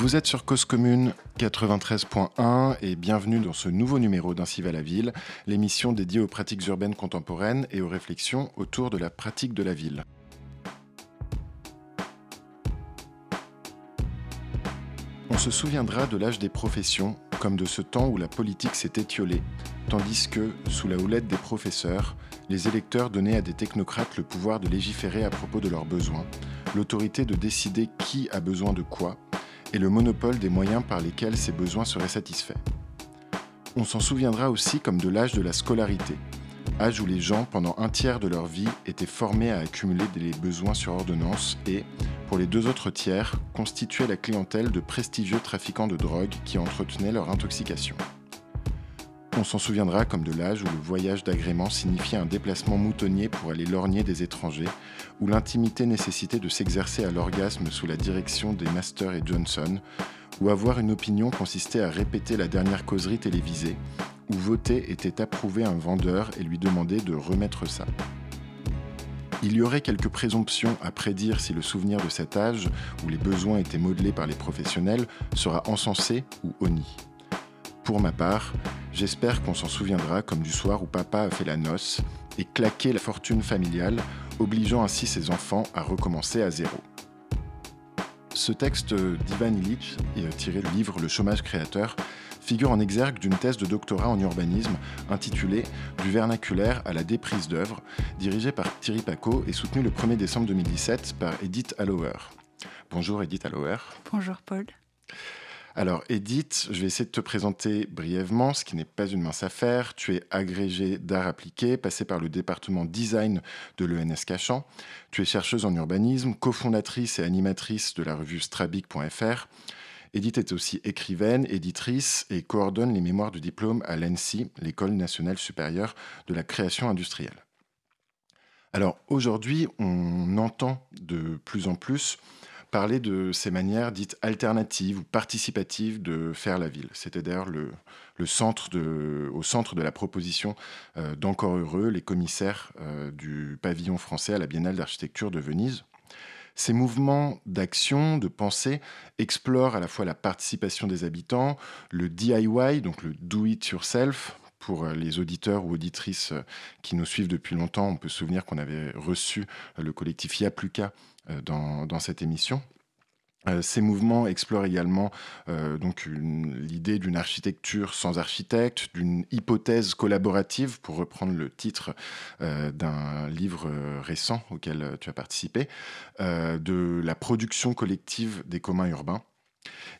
Vous êtes sur Cause Commune 93.1 et bienvenue dans ce nouveau numéro d'Ainsi va la ville, l'émission dédiée aux pratiques urbaines contemporaines et aux réflexions autour de la pratique de la ville. On se souviendra de l'âge des professions comme de ce temps où la politique s'est étiolée, tandis que, sous la houlette des professeurs, les électeurs donnaient à des technocrates le pouvoir de légiférer à propos de leurs besoins, l'autorité de décider qui a besoin de quoi, et le monopole des moyens par lesquels ces besoins seraient satisfaits. On s'en souviendra aussi comme de l'âge de la scolarité, âge où les gens, pendant un tiers de leur vie, étaient formés à accumuler des besoins sur ordonnance et, pour les deux autres tiers, constituaient la clientèle de prestigieux trafiquants de drogue qui entretenaient leur intoxication. On s'en souviendra comme de l'âge où le voyage d'agrément signifiait un déplacement moutonnier pour aller lorgner des étrangers, où l'intimité nécessitait de s'exercer à l'orgasme sous la direction des Master et Johnson, où avoir une opinion consistait à répéter la dernière causerie télévisée, où voter était approuver un vendeur et lui demander de remettre ça. Il y aurait quelques présomptions à prédire si le souvenir de cet âge, où les besoins étaient modelés par les professionnels, sera encensé ou honni. Pour ma part, j'espère qu'on s'en souviendra comme du soir où papa a fait la noce et claqué la fortune familiale, obligeant ainsi ses enfants à recommencer à zéro. Ce texte d'Ivan Illich, tiré du livre Le chômage créateur, figure en exergue d'une thèse de doctorat en urbanisme intitulée Du vernaculaire à la déprise d'œuvres, dirigée par Thierry Paco et soutenue le 1er décembre 2017 par Edith Allower. Bonjour Edith Allower. Bonjour Paul. Alors Edith, je vais essayer de te présenter brièvement, ce qui n'est pas une mince affaire. Tu es agrégée d'art appliqué, passée par le département design de l'ENS Cachan. Tu es chercheuse en urbanisme, cofondatrice et animatrice de la revue strabic.fr. Edith est aussi écrivaine, éditrice et coordonne les mémoires de diplôme à l'ENSI, l'École nationale supérieure de la création industrielle. Alors aujourd'hui, on entend de plus en plus parler de ces manières dites alternatives ou participatives de faire la ville. C'était d'ailleurs le, centre au centre de la proposition euh, d'Encore Heureux, les commissaires euh, du pavillon français à la Biennale d'architecture de Venise. Ces mouvements d'action, de pensée, explorent à la fois la participation des habitants, le DIY, donc le do it yourself, pour les auditeurs ou auditrices qui nous suivent depuis longtemps, on peut se souvenir qu'on avait reçu le collectif Yapluka euh, dans, cette émission. Euh, ces mouvements explorent également euh, donc l'idée d'une architecture sans architecte, d'une hypothèse collaborative, pour reprendre le titre d'un livre récent auquel tu as participé, de la production collective des communs urbains.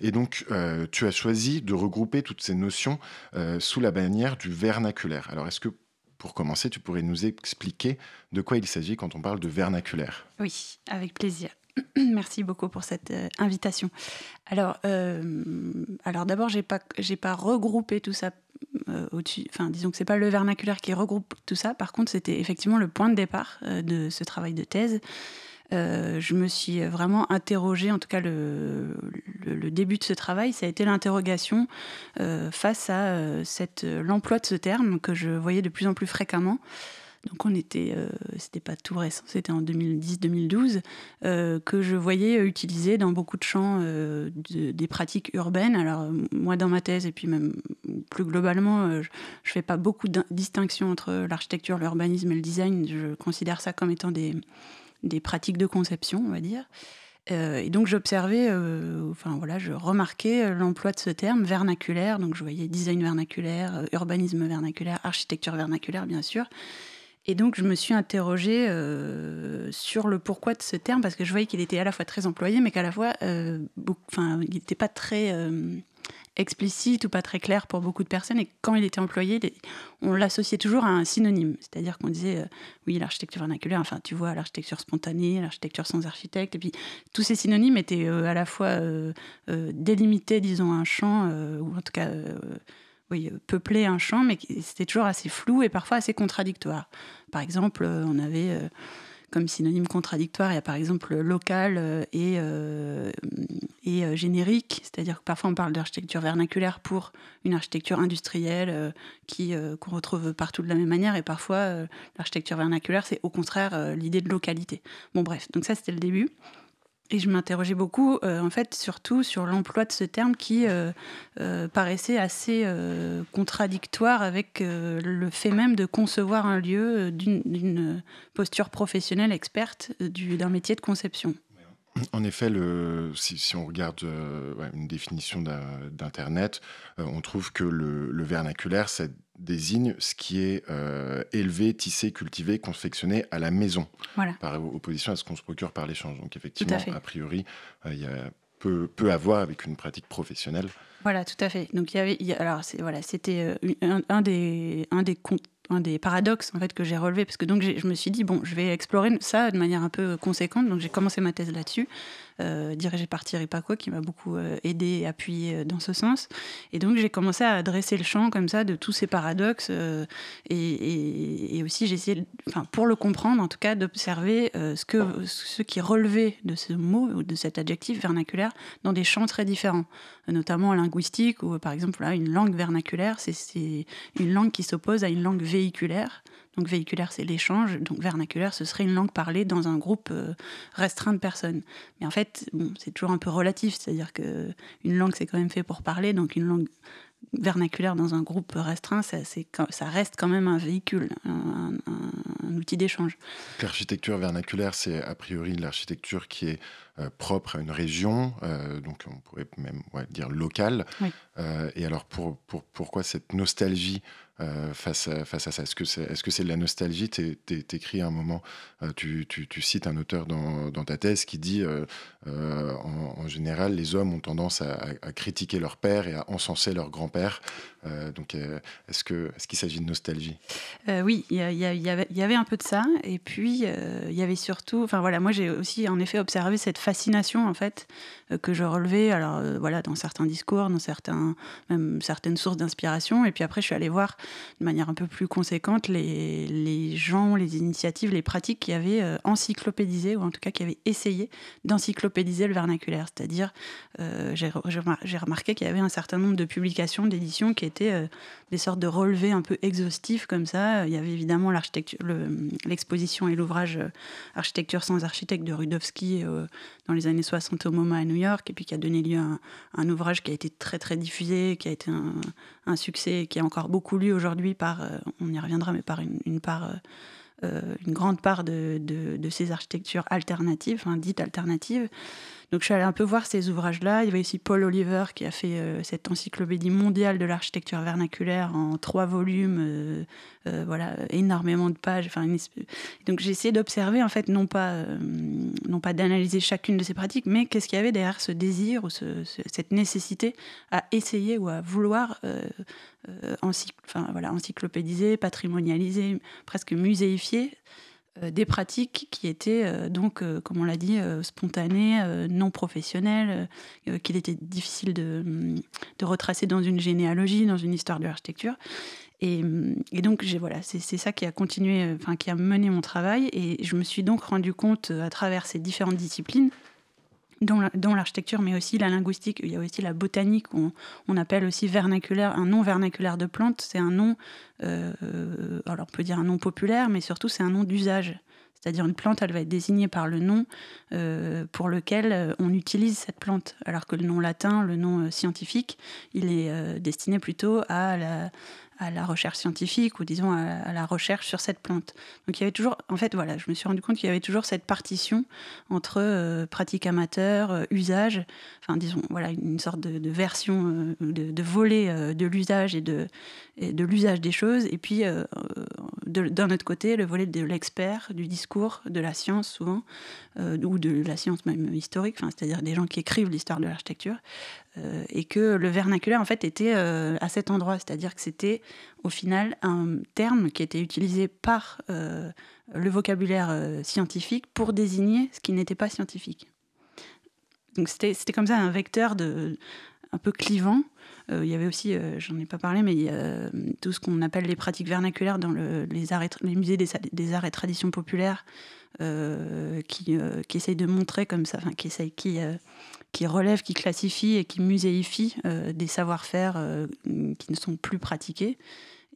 Et donc, tu as choisi de regrouper toutes ces notions sous la bannière du vernaculaire. Alors, est-ce que pour commencer, tu pourrais nous expliquer de quoi il s'agit quand on parle de vernaculaire Oui, avec plaisir. Merci beaucoup pour cette euh, invitation. Alors, euh, alors d'abord, j'ai pas, j'ai pas regroupé tout ça euh. Enfin, disons que c'est pas le vernaculaire qui regroupe tout ça. Par contre, c'était effectivement le point de départ de ce travail de thèse. Euh, je me suis vraiment interrogée, en tout cas le, début de ce travail, ça a été l'interrogation euh, face à euh, l'emploi de ce terme que je voyais de plus en plus fréquemment. Donc on était, c'était pas tout récent, c'était en 2010-2012 que je voyais utiliser dans beaucoup de champs des pratiques urbaines. Alors moi dans ma thèse et puis même plus globalement, je, je fais pas beaucoup de distinction entre l'architecture, l'urbanisme et le design. Je considère ça comme étant des des pratiques de conception, on va dire. Euh, et donc j'observais, euh, enfin voilà, je remarquais euh, l'emploi de ce terme vernaculaire. Donc je voyais design vernaculaire, urbanisme vernaculaire, architecture vernaculaire, bien sûr. Et donc je me suis interrogée sur le pourquoi de ce terme parce que je voyais qu'il était à la fois très employé, mais qu'à la fois, enfin, il n'était pas très explicite ou pas très clair pour beaucoup de personnes. Et quand il était employé, on l'associait toujours à un synonyme. C'est-à-dire qu'on disait, euh, oui, l'architecture vernaculaire, enfin, tu vois, l'architecture spontanée, l'architecture sans architecte. Et puis, tous ces synonymes étaient euh, à la fois euh, délimités, disons, un champ, ou en tout cas, oui, peuplé un champ, mais c'était toujours assez flou et parfois assez contradictoire. Par exemple, on avait comme synonyme contradictoire, il y a par exemple local euh, et, euh, et euh, générique, c'est-à-dire que parfois on parle d'architecture vernaculaire pour une architecture industrielle qui qu'on retrouve partout de la même manière, et parfois l'architecture vernaculaire, c'est au contraire l'idée de localité. Bon bref, donc ça c'était le début. Et je m'interrogeais beaucoup, euh, en fait, surtout sur l'emploi de ce terme qui euh, euh, paraissait assez contradictoire avec le fait même de concevoir un lieu d'une posture professionnelle experte d'un métier de conception. En effet, si, on regarde une définition d'Internet, on trouve que le vernaculaire, c'est désigne ce qui est euh, élevé, tissé, cultivé, confectionné à la maison, par opposition à ce qu'on se procure par l'échange. Donc effectivement, a priori, euh, il y a peu, peu à voir avec une pratique professionnelle. Voilà, tout à fait. Donc il y avait, alors voilà, c'était euh, un, un, des un des un des paradoxes en fait que j'ai relevé parce que donc je me suis dit bon je vais explorer ça de manière un peu conséquente donc j'ai commencé ma thèse là-dessus euh, dirigée par Thierry Paco qui m'a beaucoup euh, aidé et appuyé euh, dans ce sens et donc j'ai commencé à dresser le champ comme ça de tous ces paradoxes et, aussi j'ai essayé enfin pour le comprendre en tout cas d'observer ce que ce qui relevait de ce mot ou de cet adjectif vernaculaire dans des champs très différents notamment en linguistique où par exemple là, une langue vernaculaire c'est une langue qui s'oppose à une langue véhiculaire. Donc véhiculaire, c'est l'échange. Donc vernaculaire, ce serait une langue parlée dans un groupe euh, restreint de personnes. Mais en fait, bon, c'est toujours un peu relatif. C'est-à-dire que une langue, c'est quand même fait pour parler. Donc une langue vernaculaire dans un groupe restreint, ça, ça reste quand même un véhicule, un, outil d'échange. L'architecture vernaculaire, c'est a priori l'architecture qui est euh, propre à une région, euh, donc on pourrait même dire locale. et alors pour, pour, pourquoi cette nostalgie euh, face, à, face à ça Est-ce que c'est est -ce c'est de la nostalgie? Tu écris à un moment, euh, tu, tu, tu, cites un auteur dans, dans, ta thèse qui dit euh, en, général, les hommes ont tendance à, à, critiquer leur père et à encenser leur grand-père. Donc, est-ce qu'il est qu'il s'agit de nostalgie? Oui, il y, avait un peu de ça. Et puis, il y avait surtout. Enfin, voilà, moi, j'ai aussi, en effet, observé cette fascination, en fait, que je relevais, alors, voilà, dans certains discours, dans certains, même certaines sources d'inspiration. Et puis après, je suis allée voir de manière un peu plus conséquente les, les gens, les initiatives, les pratiques qui avaient euh, encyclopédisé, ou en tout cas qui avaient essayé d'encyclopédiser le vernaculaire. C'est-à-dire, euh, j'ai remarqué qu'il y avait un certain nombre de publications, d'éditions qui euh, des sortes de relevés un peu exhaustifs comme ça. Il y avait évidemment l'exposition et l'ouvrage Architecture sans architecte de Rudowski dans les années 60 au MoMA à New York, et puis qui a donné lieu à un, ouvrage qui a été très très diffusé, qui a été un, succès, qui est encore beaucoup lu aujourd'hui par, euh, on y reviendra, mais par une, euh, euh, grande part de, ces architectures alternatives, dites alternatives. Donc je suis allée un peu voir ces ouvrages-là. Il y avait aussi Paul Oliver qui a fait euh, cette encyclopédie mondiale de l'architecture vernaculaire en trois volumes, euh, euh, voilà, énormément de pages. Donc j'ai essayé d'observer en fait non pas, non pas d'analyser chacune de ces pratiques, mais qu'est-ce qu'il y avait derrière ce désir ou cette nécessité à essayer ou à vouloir encyclopédiser, patrimonialiser, presque muséifier des pratiques qui étaient euh, donc, euh, comme on l'a dit, spontanées, non professionnelles, qu'il était difficile de, de, retracer dans une généalogie, dans une histoire de l'architecture. Et, et, donc, voilà, c'est ça qui a continué, enfin, qui a mené mon travail. Et je me suis donc rendu compte, à travers ces différentes disciplines, dont l'architecture, mais aussi la linguistique. Il y a aussi la botanique, on, on appelle aussi vernaculaire, un nom vernaculaire de plante. C'est un nom, euh, alors on peut dire un nom populaire, mais surtout c'est un nom d'usage. C'est-à-dire une plante, elle va être désignée par le nom euh, pour lequel euh, on utilise cette plante, alors que le nom latin, le nom scientifique, il est destiné plutôt à la, à la recherche scientifique ou disons à, la recherche sur cette plante. Donc il y avait toujours, en fait, voilà, je me suis rendu compte qu'il y avait toujours cette partition entre euh, pratique amateur, euh, usage, enfin disons, voilà, une sorte de, version, euh, de, volet de l'usage et de, de l'usage des choses, et puis d'un autre côté, le volet de l'expert, du discours, de la science souvent, ou de la science même historique, c'est-à-dire des gens qui écrivent l'histoire de l'architecture, euh, et que le vernaculaire en fait était euh, à cet endroit, c'est-à-dire que c'était au final un terme qui était utilisé par euh, le vocabulaire scientifique pour désigner ce qui n'était pas scientifique. Donc c'était comme ça un vecteur de, un peu clivant. Il y avait aussi, j'en ai pas parlé, mais tout ce qu'on appelle les pratiques vernaculaires dans les, musées des, arts et traditions populaires, qui, qui essayent de montrer comme ça, qui essayent, qui qui relève, qui classifie et qui muséifie euh, des savoir-faire euh, qui ne sont plus pratiqués.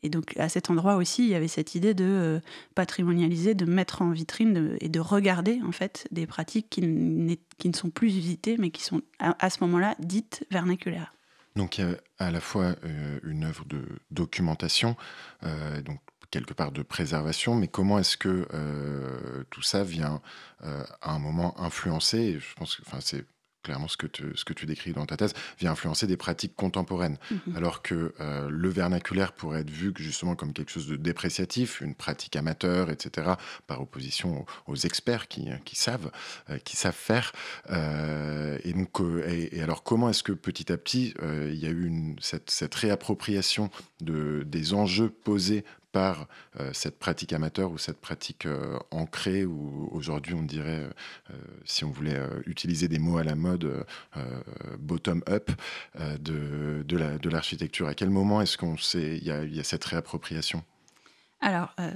Et donc à cet endroit aussi, il y avait cette idée de patrimonialiser, de mettre en vitrine et de regarder en fait des pratiques qui, qui, ne sont plus usitées, mais qui sont à, ce moment-là dites vernaculaires. Donc il y a à la fois une œuvre de documentation, donc quelque part de préservation, mais comment est-ce que euh, tout ça vient euh, à un moment influencer, je pense que c'est clairement ce que, tu, ce que tu décris dans ta thèse, vient influencer des pratiques contemporaines. Mhm. Alors que euh, le vernaculaire pourrait être vu justement comme quelque chose de dépréciatif, une pratique amateur, etc., par opposition aux, experts qui, qui savent, qui savent faire. et, donc, et, alors, comment est-ce que petit à petit, il y a eu une, cette, cette réappropriation de, des enjeux posés par euh, cette pratique amateur ou cette pratique euh, ancrée, ou aujourd'hui on dirait, euh, si on voulait utiliser des mots à la mode, bottom-up de, l'architecture. à quel moment est-ce qu'on sait, il y a cette réappropriation? Alors, euh,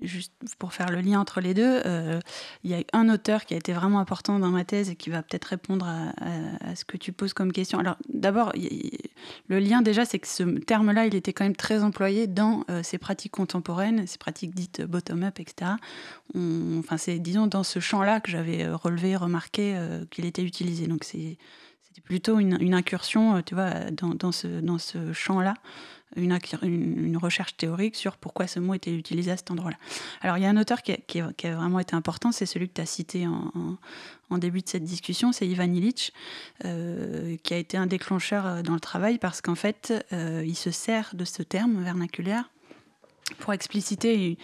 juste pour faire le lien entre les deux, euh, il y a un auteur qui a été vraiment important dans ma thèse et qui va peut-être répondre à, ce que tu poses comme question. Alors, d'abord, le lien déjà, c'est que ce terme-là, il était quand même très employé dans euh, ces pratiques contemporaines, ces pratiques dites bottom-up, etc. enfin, c'est, disons, dans ce champ-là que j'avais relevé, remarqué qu'il était utilisé. Donc, c'est, c'était plutôt une, incursion, tu vois, dans, ce, dans ce champ-là une, recherche théorique sur pourquoi ce mot était utilisé à cet endroit-là. Alors il y a un auteur qui a, vraiment été important, c'est celui que tu as cité en, en, début de cette discussion, c'est Ivan Illich, euh, qui a été un déclencheur euh, dans le travail parce qu'en fait, euh, il se sert de ce terme vernaculaire pour expliciter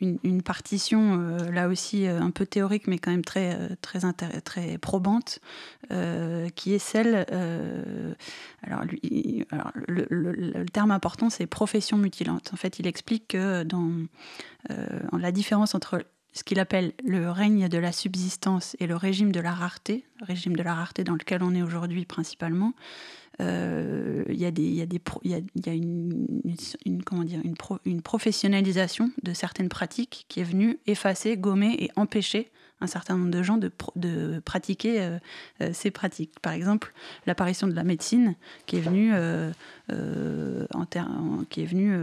une, partition, euh, là aussi euh, un peu théorique, mais quand même très, euh, très, très probante, qui est celle. alors, alors le, terme important, c'est profession mutilante. En fait, il explique que dans la différence entre ce qu'il appelle le règne de la subsistance et le régime de la rareté, régime de la rareté dans lequel on est aujourd'hui principalement, il y a, une, une, professionnalisation de certaines pratiques qui est venue effacer, gommer et empêcher un certain nombre de gens de, pratiquer euh, euh, ces pratiques. Par exemple, l'apparition de la médecine qui est venue, euh, en qui est venue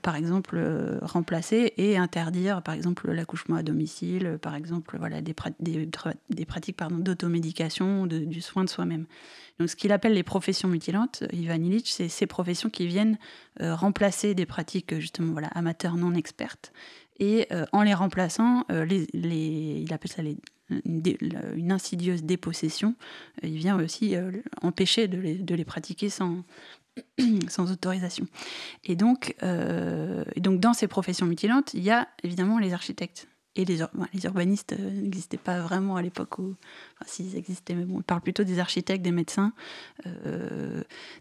par exemple, remplacer et interdire, par exemple, l'accouchement à domicile, par exemple, voilà, des, des, des pratiques d'automédication, du soin de soi-même. Donc, ce qu'il appelle les professions mutilantes, Ivan Illich, c'est ces professions qui viennent remplacer des pratiques, justement, voilà, amateurs non expertes et euh, en les remplaçant, euh, il appelle ça une, insidieuse dépossession. Euh, il vient aussi empêcher de les, pratiquer sans, autorisation. Et donc, et donc, dans ces professions mutilantes, il y a évidemment les architectes. Et les, les urbanistes n'existaient pas vraiment à l'époque où. Enfin, s'ils existaient, mais bon, on parle plutôt des architectes, des médecins.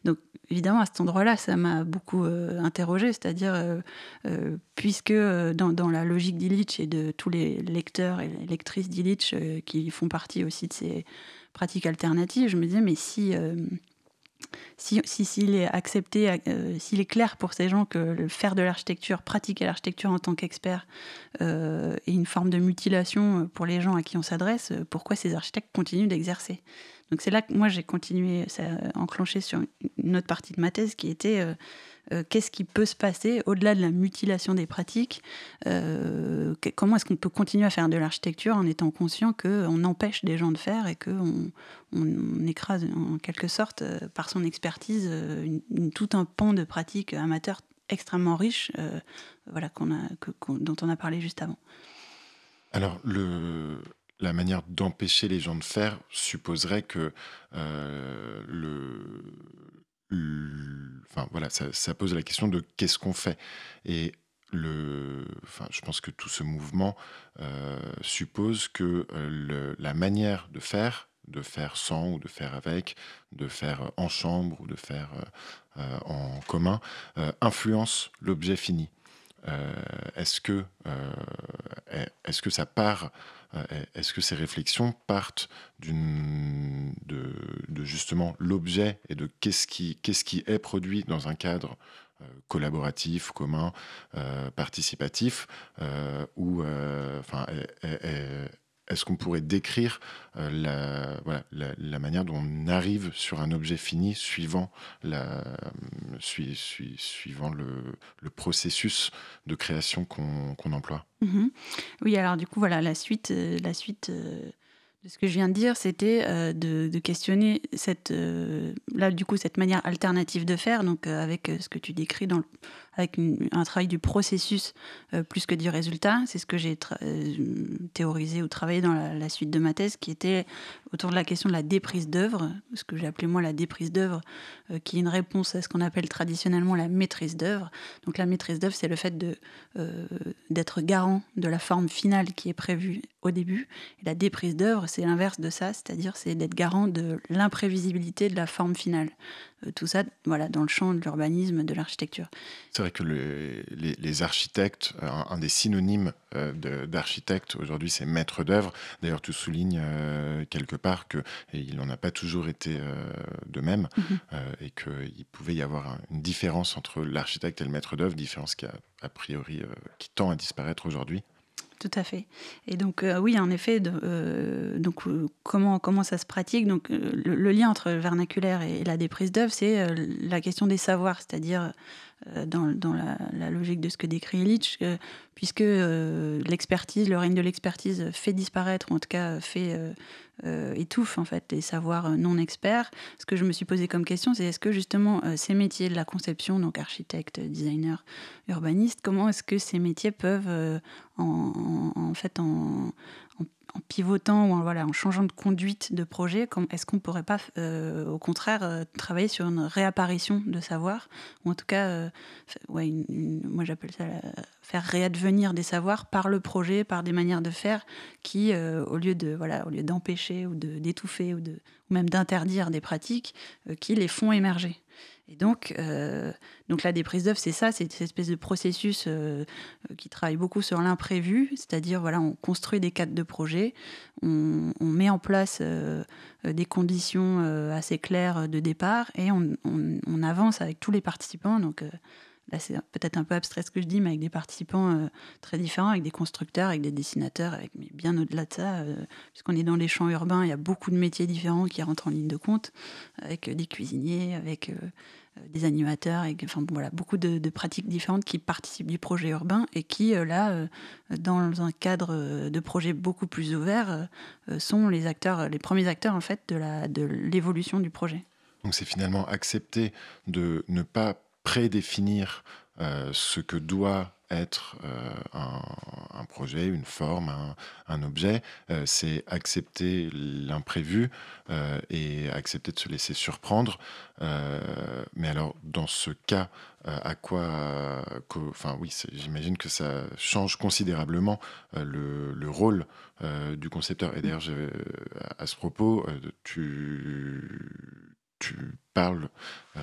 donc, évidemment, à cet endroit-là, ça m'a beaucoup euh, interrogé, c'est-à-dire, euh, euh, puisque dans, la logique d'Illich et de tous les lecteurs et lectrices d'Illich qui font partie aussi de ces pratiques alternatives, je me disais, mais si s'il si, s'il est accepté, s'il est clair pour ces gens que faire de l'architecture, pratiquer l'architecture en tant qu'expert est une forme de mutilation pour les gens à qui on s'adresse, pourquoi ces architectes continuent d'exercer? Donc c'est là que moi j'ai continué, ça a enclenché sur une autre partie de ma thèse qui était euh, euh, qu'est-ce qui peut se passer au-delà de la mutilation des pratiques euh, Comment est-ce qu'on peut continuer à faire de l'architecture en étant conscient qu'on empêche des gens de faire et qu'on on, écrase en quelque sorte par son expertise tout un pan de pratiques amateurs extrêmement riches voilà, a, dont on a parlé juste avant. Alors, le, la manière d'empêcher les gens de faire supposerait que euh, le, enfin voilà, ça, pose la question de qu'est-ce qu'on fait. Et le, enfin, je pense que tout ce mouvement euh, suppose que euh, la manière de faire, de faire sans ou de faire avec, de faire en chambre ou de faire en commun, influence l'objet fini. est-ce que, est-ce que ça part est-ce que ces réflexions partent de, justement l'objet et de qu'est-ce qui, qu'est-ce qui est produit dans un cadre euh, collaboratif, commun, euh, participatif, ou enfin, est-ce qu'on pourrait décrire la, voilà, la, manière dont on arrive sur un objet fini suivant, suivant le, le, processus de création qu'on emploie? Mmh Oui, alors du coup, voilà, la suite, la suite ce que je viens de dire, c'était euh, de, questionner cette, euh, là, du coup, cette manière alternative de faire, donc euh, avec ce que tu décris dans avec un travail du processus plus que du résultat. C'est ce que j'ai théorisé ou travaillé dans la, suite de ma thèse, qui était autour de la question de la déprise d'œuvre, ce que j'ai appelé moi la déprise d'œuvre, qui est une réponse à ce qu'on appelle traditionnellement la maîtrise d'œuvre. Donc la maîtrise d'œuvre, c'est le fait d'être garant de la forme finale qui est prévue au début. Et la déprise d'œuvre, c'est l'inverse de ça, c'est-à-dire c'est d'être garant de l'imprévisibilité de la forme finale. Euh, tout ça, voilà, dans le champ de l'urbanisme, de l'architecture. C'est vrai que les, architectes, un, des synonymes euh, d'architecte aujourd'hui, c'est maître d'œuvre. D'ailleurs, tu soulignes euh, quelque part que il n'en a pas toujours été de même mhm. et qu'il pouvait y avoir une différence entre l'architecte et le maître d'œuvre, différence qui a a priori qui tend à disparaître aujourd'hui. Tout à fait. Et donc euh, oui, en effet, euh, donc euh, comment comment ça se pratique? Donc le, lien entre le vernaculaire et, la déprise d'œuvre, c'est la question des savoirs, c'est-à-dire dans, dans la, logique de ce que décrit Illich, puisque l'expertise, le règne de l'expertise fait disparaître, ou en tout cas fait euh, étouffe en fait les savoirs euh, non experts. Ce que je me suis posé comme question, c'est est-ce que justement euh, ces métiers de la conception, donc architecte, designer, urbaniste, comment est-ce que ces métiers peuvent en, fait en pivotant ou en, voilà, en changeant de conduite de projet, est-ce qu'on ne pourrait pas, euh, au contraire, euh, travailler sur une réapparition de savoir? Ou en tout cas, euh, moi j'appelle ça faire réadvenir des savoirs par le projet, par des manières de faire qui, au lieu de voilà, au lieu d'empêcher ou d'étouffer ou, de, ou même d'interdire des pratiques, qui les font émerger. Et donc, euh, donc la déprise d'œuvre, c'est ça, c'est cette espèce de processus euh, euh, qui travaille beaucoup sur l'imprévu, c'est-à-dire voilà, on construit des cadres de projet, on, met en place des conditions assez claires de départ et on, avance avec tous les participants. Donc là, c'est peut-être un peu abstrait ce que je dis, mais avec des participants très différents, avec des constructeurs, avec des dessinateurs, avec, mais bien au-delà de ça, puisqu'on est dans les champs urbains, il y a beaucoup de métiers différents qui rentrent en ligne de compte, avec des cuisiniers, avec euh, des animateurs, et enfin voilà, beaucoup de, pratiques différentes qui participent du projet urbain et qui, euh, là, euh, dans un cadre de projet beaucoup plus ouvert, sont les acteurs, les premiers acteurs en fait de la de l'évolution du projet. Donc c'est finalement accepter de ne pas prédéfinir ce que doit être euh, un, projet, une forme, un, objet. Euh, c'est accepter l'imprévu euh, et accepter de se laisser surprendre. mais alors, dans ce cas, à quoi, enfin oui, j'imagine que ça change considérablement le, le, rôle du concepteur. Et d'ailleurs, à ce propos, tu tu parles, euh,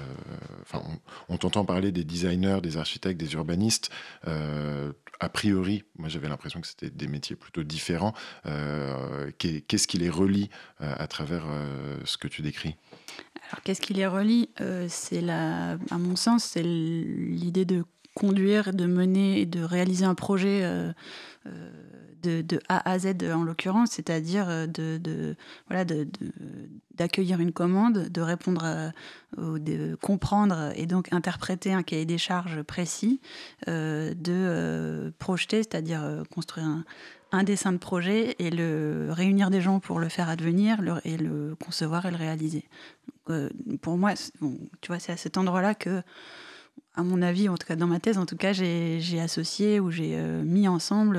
on, t'entend parler des designers, des architectes, des urbanistes. Euh, a priori, moi j'avais l'impression que c'était des métiers plutôt différents. Euh, qu'est-ce qui les relie à travers ce que tu décris? Alors, qu'est-ce qui les relie? C'est la, à mon sens, c'est l'idée de conduire, de mener et de réaliser un projet de, A à Z en l'occurrence, c'est-à-dire euh, de, voilà, d'accueillir une commande, de répondre, de comprendre et donc interpréter un cahier des charges précis, euh, de euh, projeter, c'est-à-dire construire un, dessin de projet et le réunir des gens pour le faire advenir et le concevoir et le réaliser. pour moi, tu vois, c'est à cet endroit-là que à mon avis, en tout cas dans ma thèse, en tout cas, j'ai associé ou j'ai mis ensemble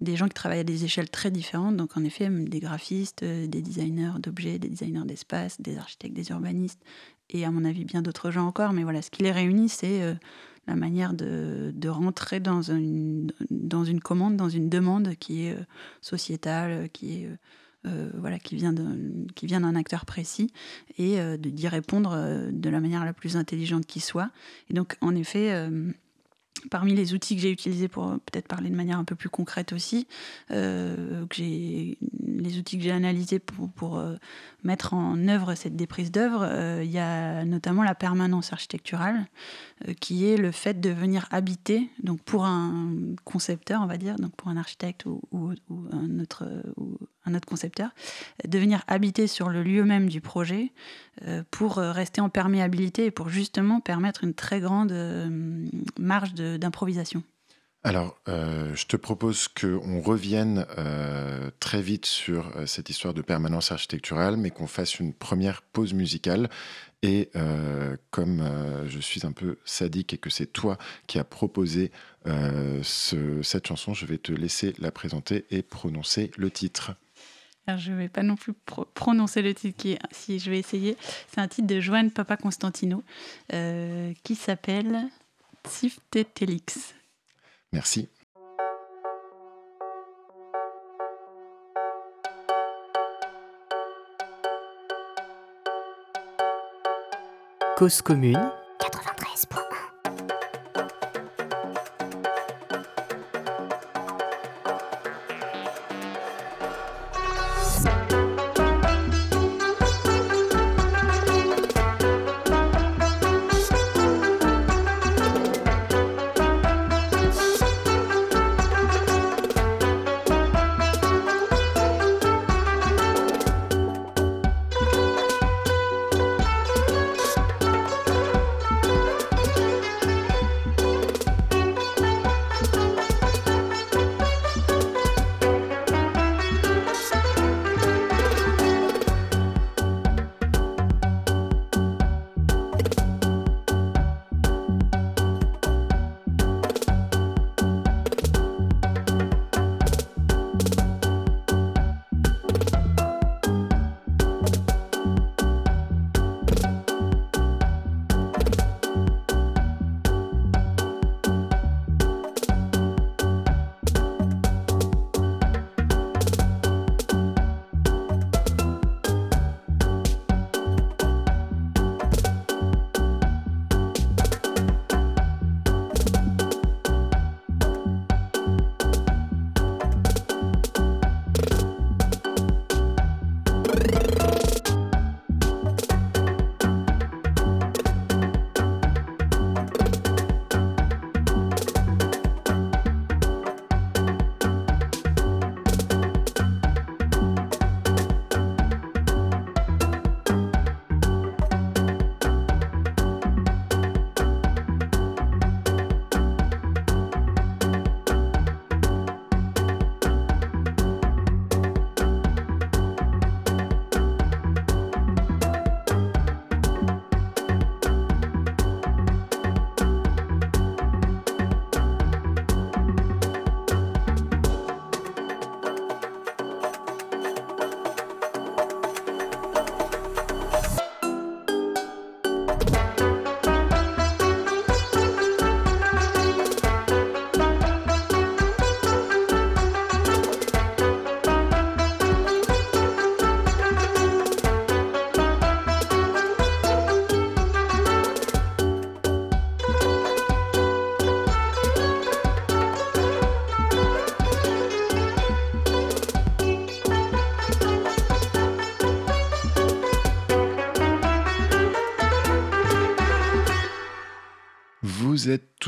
des gens qui travaillent à des échelles très différentes. Donc, en effet, des graphistes, euh, des designers d'objets, des designers d'espace, des architectes, des urbanistes, et à mon avis, bien d'autres gens encore. Mais voilà, ce qui les réunit, c'est euh, la manière de, rentrer dans une, commande, dans une demande qui est euh, sociétale, qui est. voilà, qui vient d'un acteur précis et de d'y répondre de la manière la plus intelligente qui soit. Et donc, en effet, parmi les outils que j'ai utilisés pour peut-être parler de manière un peu plus concrète aussi, euh, les outils que j'ai analysés pour, euh, mettre en œuvre cette déprise d'œuvre, euh, il y a notamment la permanence architecturale, qui est le fait de venir habiter, donc pour un concepteur, on va dire, donc pour un architecte ou, un, autre, un autre concepteur, de venir habiter sur le lieu même du projet pour rester en perméabilité et pour justement permettre une très grande marge d'improvisation alors, euh, je te propose qu'on revienne euh, très vite sur euh, cette histoire de permanence architecturale, mais qu'on fasse une première pause musicale. Et comme je suis un peu sadique et que c'est toi qui as proposé cette chanson, je vais te laisser la présenter et prononcer le titre. Alors, je ne vais pas non plus prononcer le titre, si je vais essayer. C'est un titre de Joanne Papa Constantino qui s'appelle Tiftetelix. Merci. Cause commune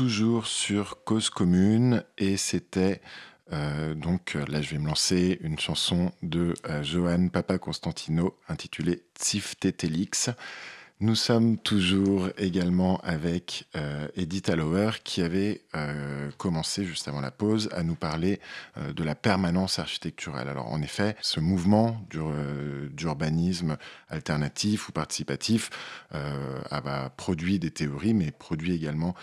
toujours sur Cause Commune et c'était euh, donc là je vais me lancer une chanson de euh, Johan Papa Constantino intitulée Tif Tetelix. Nous sommes toujours également avec euh, Edith Allower qui avait euh, commencé juste avant la pause à nous parler euh, de la permanence architecturale. Alors en effet, ce mouvement d'urbanisme alternatif ou participatif a produit des théories mais produit également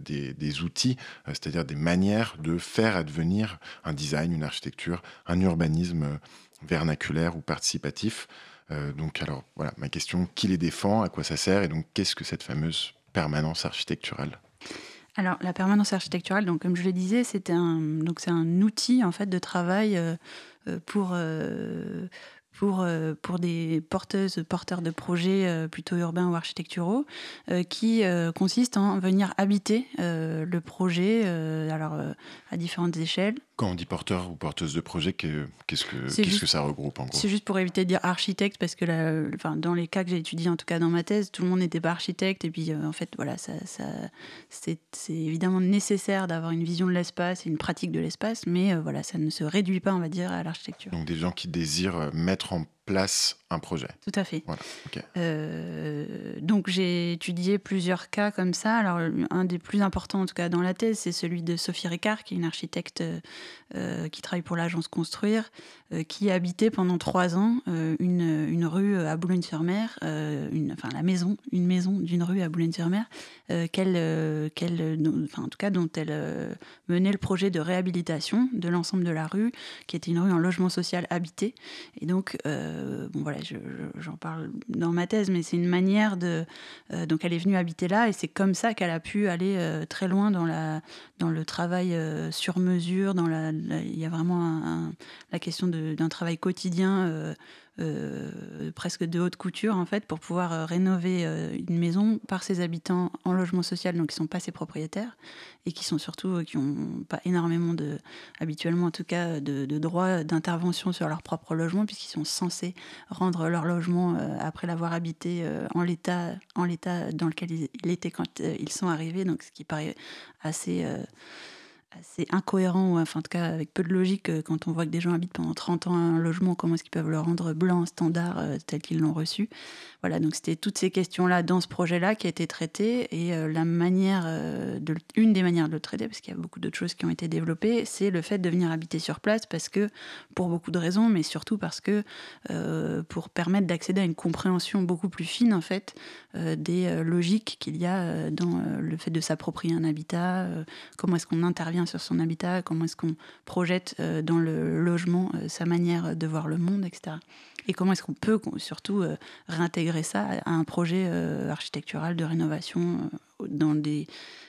des, des, outils, c'est-à-dire des manières de faire advenir un design, une architecture, un urbanisme vernaculaire ou participatif. Euh, donc, alors, voilà, ma question, qui les défend, à quoi ça sert, et donc, qu'est-ce que cette fameuse permanence architecturale? Alors, la permanence architecturale, donc, comme je le disais, c'est un, donc, c'est un outil en fait, de travail euh, euh, pour, pour, pour des porteuses, porteurs de projets plutôt urbains ou architecturaux, qui consiste en venir habiter le projet, alors à différentes échelles, quand on dit porteur ou porteuse de projet, qu'est-ce que, qu'est-ce que ça regroupe en gros? C'est juste pour éviter de dire architecte, parce que enfin, dans les cas que j'ai étudiés, en tout cas dans ma thèse, tout le monde n'était pas architecte. Et puis, euh, en fait, voilà, ça, ça c'est, évidemment nécessaire d'avoir une vision de l'espace et une pratique de l'espace, mais euh, voilà, ça ne se réduit pas, on va dire, à l'architecture. Donc, des gens qui désirent mettre en place un projet. Tout à fait. Euh, donc j'ai étudié plusieurs cas comme ça. Alors un des plus importants en tout cas dans la thèse, c'est celui de Sophie Ricard, qui est une architecte euh, qui travaille pour l'agence Construire, qui habitait pendant trois ans une, une, rue à Boulogne-sur-Mer, enfin la maison, une maison d'une rue à Boulogne-sur-Mer, qu'elle, qu'elle, enfin en tout cas dont elle menait le projet de réhabilitation de l'ensemble de la rue, qui était une rue en logement social habité. Et donc bon voilà j'en parle dans ma thèse, mais c'est une manière de. Euh, donc, elle est venue habiter là, et c'est comme ça qu'elle a pu aller euh, très loin dans, la, dans le travail euh, sur mesure. Dans la, il y a vraiment la question d'un travail quotidien euh, presque de haute couture en fait pour pouvoir euh, rénover euh, une maison par ses habitants en logement social donc qui sont pas ses propriétaires et qui sont surtout qui ont pas énormément de habituellement en tout cas de, de droits d'intervention sur leur propre logement puisqu'ils sont censés rendre leur logement après l'avoir habité en l'état en l'état dans lequel il était quand ils sont arrivés donc ce qui paraît assez assez incohérent, enfin en tout cas avec peu de logique, euh, quand on voit que des gens habitent pendant 30 ans un logement, comment est-ce qu'ils peuvent le rendre blanc, standard, euh, tel qu'ils l'ont reçu? Voilà, donc c'était toutes ces questions-là dans ce projet-là qui a été traité, et euh, la manière, une des manières de le traiter, parce qu'il y a beaucoup d'autres choses qui ont été développées, c'est le fait de venir habiter sur place, parce que, pour beaucoup de raisons, mais surtout parce que, pour permettre d'accéder à une compréhension beaucoup plus fine, en fait, des logiques qu'il y a dans le fait de s'approprier un habitat, comment est-ce qu'on intervient sur son habitat, comment est-ce qu'on projette euh, dans le logement euh, sa manière de voir le monde, etc. Et comment est-ce qu'on peut surtout euh, réintégrer ça à un projet architectural de rénovation dans des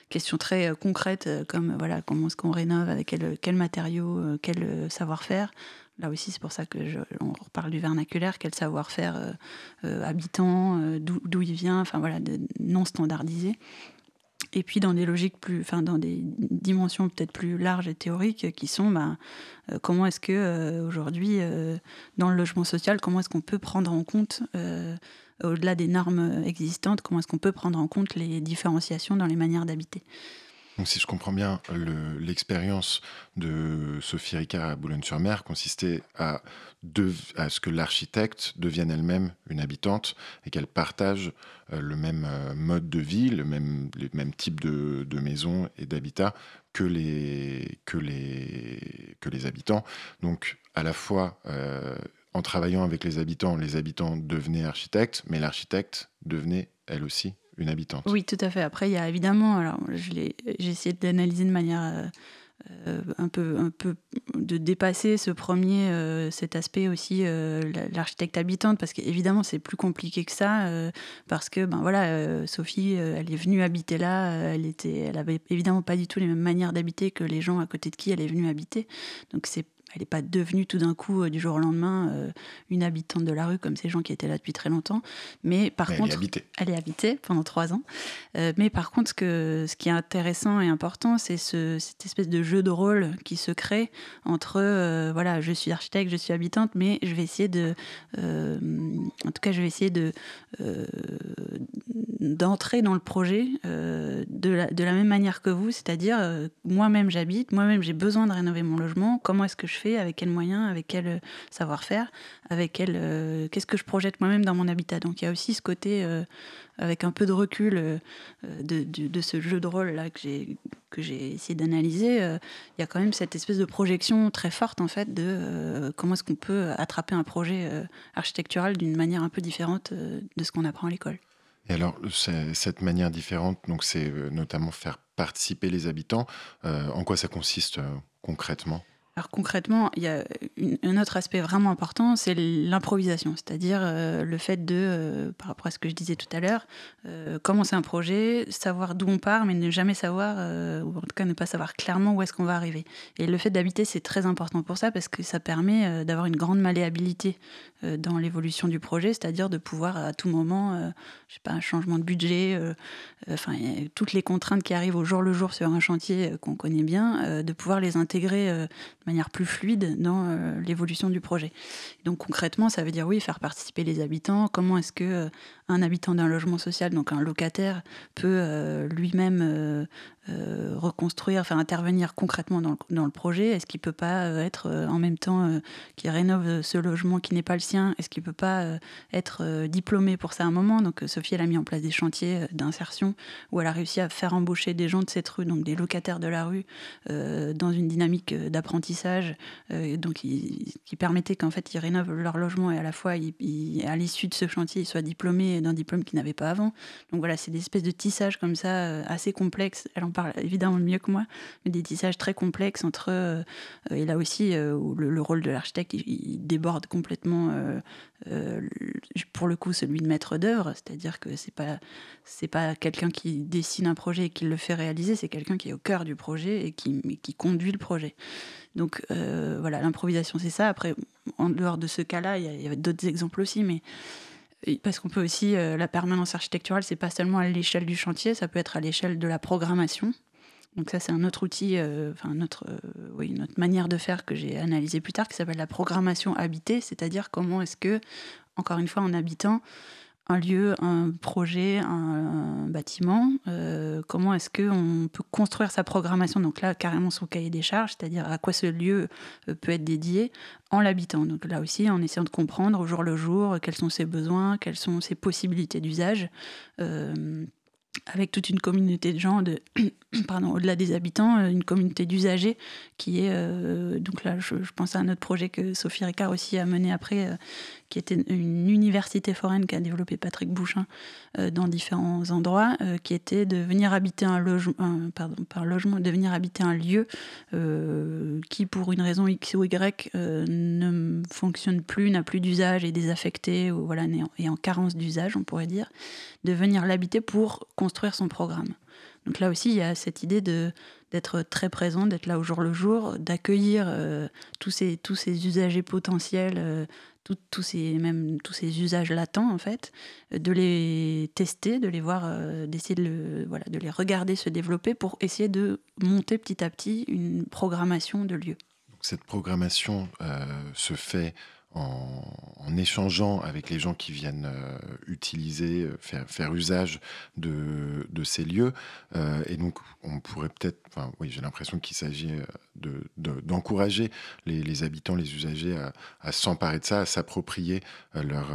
questions très concrètes comme voilà comment est-ce qu'on rénove avec quel, quel matériau, quel savoir-faire. Là aussi, c'est pour ça que je, on reparle du vernaculaire, quel savoir-faire habitant, d'où il vient, enfin voilà, de, non standardisé et puis dans des logiques plus, enfin dans des dimensions peut-être plus larges et théoriques qui sont, bah, euh, comment est-ce que euh, aujourd'hui euh, dans le logement social, comment est-ce qu'on peut prendre en compte au-delà des normes existantes, comment est-ce qu'on peut prendre en compte les différenciations dans les manières d'habiter? Donc, si je comprends bien, l'expérience de Sophie Ricard à Boulogne-sur-Mer consistait à, ce que l'architecte devienne elle-même une habitante et qu'elle partage euh, le même euh, mode de vie, le même, les mêmes types de, maisons et d'habitat que les, que, les, que les habitants. Donc, à la fois, euh, en travaillant avec les habitants, les habitants devenaient architectes, mais l'architecte devenait elle aussi une habitante. Oui, tout à fait. Après, il y a évidemment, alors j'ai essayé d'analyser de manière euh, euh, un, peu, un peu de dépasser ce premier, euh, cet aspect aussi, l'architecte habitante, parce qu'évidemment, c'est plus compliqué que ça, parce que, ben voilà, Sophie, elle est venue habiter là, elle, était, elle avait évidemment pas du tout les mêmes manières d'habiter que les gens à côté de qui elle est venue habiter. Donc, c'est elle n'est pas devenue tout d'un coup, euh, du jour au lendemain, euh, une habitante de la rue comme ces gens qui étaient là depuis très longtemps. Mais par contre, elle est habitée. Elle est habitée pendant trois ans. Euh, mais par contre, ce, que, ce qui est intéressant et important, c'est ce, cette espèce de jeu de rôle qui se crée entre, voilà, je suis architecte, je suis habitante, mais je vais essayer de, en tout cas, je vais essayer de d'entrer dans le projet de la, de, la, même manière que vous, c'est-à-dire moi-même j'habite, moi-même j'ai besoin de rénover mon logement. Comment est-ce que je avec quels moyens, avec quel euh, savoir-faire, avec quel euh, qu'est-ce que je projette moi-même dans mon habitat. Donc il y a aussi ce côté euh, avec un peu de recul de, ce jeu de rôle là que j'ai que j'ai essayé d'analyser. il y a quand même cette espèce de projection très forte en fait de comment est-ce qu'on peut attraper un projet architectural d'une manière un peu différente de ce qu'on apprend à l'école. Et alors, cette manière différente, donc c'est notamment faire participer les habitants. en quoi ça consiste concrètement? Alors concrètement, il y a un autre aspect vraiment important, c'est l'improvisation, c'est-à-dire euh, le fait de, euh, par rapport à ce que je disais tout à l'heure, euh, commencer un projet, savoir d'où on part, mais ne jamais savoir, ou en tout cas ne pas savoir clairement où est-ce qu'on va arriver. Et le fait d'habiter, c'est très important pour ça, parce que ça permet d'avoir une grande malléabilité dans l'évolution du projet, c'est-à-dire de pouvoir à tout moment, je sais pas, un changement de budget, enfin toutes les contraintes qui arrivent au jour le jour sur un chantier qu'on connaît bien, de pouvoir les intégrer de manière plus fluide dans euh, l'évolution du projet. Donc concrètement, ça veut dire oui, faire participer les habitants. Comment est-ce que euh, un habitant d'un logement social, donc un locataire, peut euh, reconstruire, faire intervenir concrètement dans le, projet? Est-ce qu'il peut pas être en même temps qui rénove ce logement qui n'est pas le sien? Est-ce qu'il peut pas être diplômé pour ça à un moment? Donc Sophie, elle a mis en place des chantiers d'insertion où elle a réussi à faire embaucher des gens de cette rue, donc des locataires de la rue, dans une dynamique d'apprentissage euh, donc qui permettait qu'en fait ils rénovent leur logement et à la fois à l'issue de ce chantier ils soient diplômés d'un diplôme qu'ils n'avaient pas avant. Donc voilà, c'est des espèces de tissages comme ça euh, assez complexes. Parle évidemment mieux que moi, mais des tissages très complexes entre euh, et là aussi le, rôle de l'architecte déborde complètement pour le coup celui de maître d'œuvre, c'est-à-dire que c'est pas pas quelqu'un qui dessine un projet et qui le fait réaliser, c'est quelqu'un qui est au cœur du projet et qui, qui conduit le projet. Donc euh, voilà, l'improvisation, c'est ça. Après, en dehors de ce cas-là, il y, avait d'autres exemples aussi, mais parce qu'on peut aussi, euh, la permanence architecturale, c'est pas seulement à l'échelle du chantier, ça peut être à l'échelle de la programmation. Donc ça, c'est un autre outil, euh, enfin notre, oui, une autre manière de faire que j'ai analysé plus tard, qui s'appelle la programmation habitée, c'est-à-dire comment est-ce que, encore une fois, en habitant, un lieu, un projet, un, bâtiment, euh, comment est-ce qu'on peut construire sa programmation, donc là carrément son cahier des charges, c'est-à-dire à quoi ce lieu euh, peut être dédié en l'habitant. Donc là aussi en essayant de comprendre au jour le jour quels sont ses besoins, quelles sont ses possibilités d'usage. Euh, avec toute une communauté de gens, de, pardon, au-delà des habitants, euh, une communauté d'usagers qui est, euh, donc là je, pense à un autre projet que Sophie Ricard aussi a mené après, euh, qui était une université foraine qu'a développé Patrick Bouchin dans différents endroits, qui était de venir habiter un logement, pardon, par logement, de venir habiter un lieu qui pour une raison X ou Y ne fonctionne plus, n'a plus d'usage, est désaffecté, ou voilà, est en carence d'usage on pourrait dire, de venir l'habiter pour construire son programme. Donc là aussi, il y a cette idée de d'être très présent, d'être là au jour le jour, d'accueillir euh, tous, ces, tous ces usagers potentiels, euh, tous ces, même tous ces usages latents en fait, de les tester, de les voir, euh, d'essayer de, voilà, de les regarder se développer pour essayer de monter petit à petit une programmation de lieux. Cette programmation se fait en, échangeant avec les gens qui viennent euh, utiliser, euh, faire, usage de, de, ces lieux. Euh, et donc, on pourrait peut-être, enfin, oui, j'ai l'impression qu'il s'agit d'encourager de, les, les, habitants, les usagers à, à s'emparer de ça, à s'approprier leur,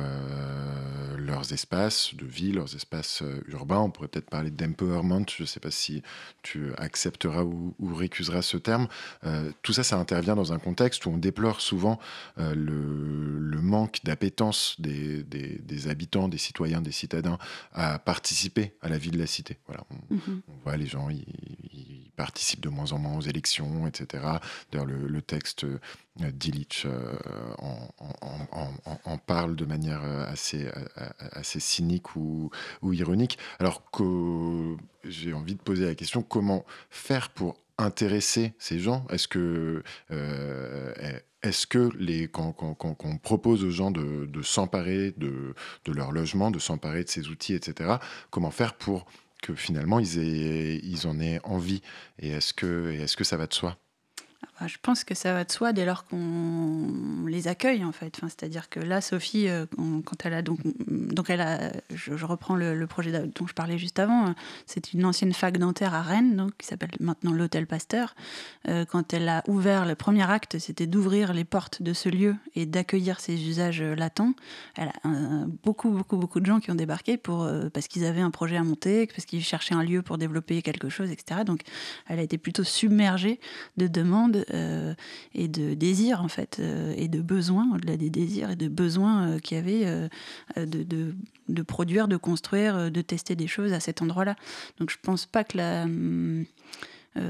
leurs espaces de vie, leurs espaces urbains. On pourrait peut-être parler d'empowerment. Je ne sais pas si tu accepteras ou, ou récuseras ce terme. tout ça, ça intervient dans un contexte où on déplore souvent le le, manque d'appétence des, habitants, des citoyens, des citadins à participer à la vie de la cité. Voilà, on, mhm. voit les gens, ils, participent de moins en moins aux élections, etc. D'ailleurs, le, texte euh, d'Illich euh, en, parle de manière euh, assez, assez cynique ou, ironique. Alors que j'ai envie de poser la question, comment faire pour intéresser ces gens? Est-ce que est-ce que les, quand, on propose aux gens de, s'emparer de, leur logement, de s'emparer de ces outils, etc., comment faire pour que finalement ils, en aient envie. Et est-ce est -ce que ça va de soi? Bah, je pense que ça va de soi dès lors qu'on les accueille en fait. C'est-à-dire que là, Sophie, euh, quand elle a donc, donc elle a, je, reprends le, projet dont je parlais juste avant. C'est une ancienne fac dentaire à Rennes, donc qui s'appelle maintenant l'Hôtel Pasteur. Euh, quand elle a ouvert le premier acte, c'était d'ouvrir les portes de ce lieu et d'accueillir ses usages latents. Elle a beaucoup, beaucoup, beaucoup de gens qui ont débarqué pour euh, parce qu'ils avaient un projet à monter, parce qu'ils cherchaient un lieu pour développer quelque chose, etc. Donc, elle a été plutôt submergée de demandes euh, et de désirs, en fait, euh, et de besoins, au-delà des désirs et de besoins euh, qu'il y avait de, de, produire, de construire, de tester des choses à cet endroit-là. Donc je pense pas que la.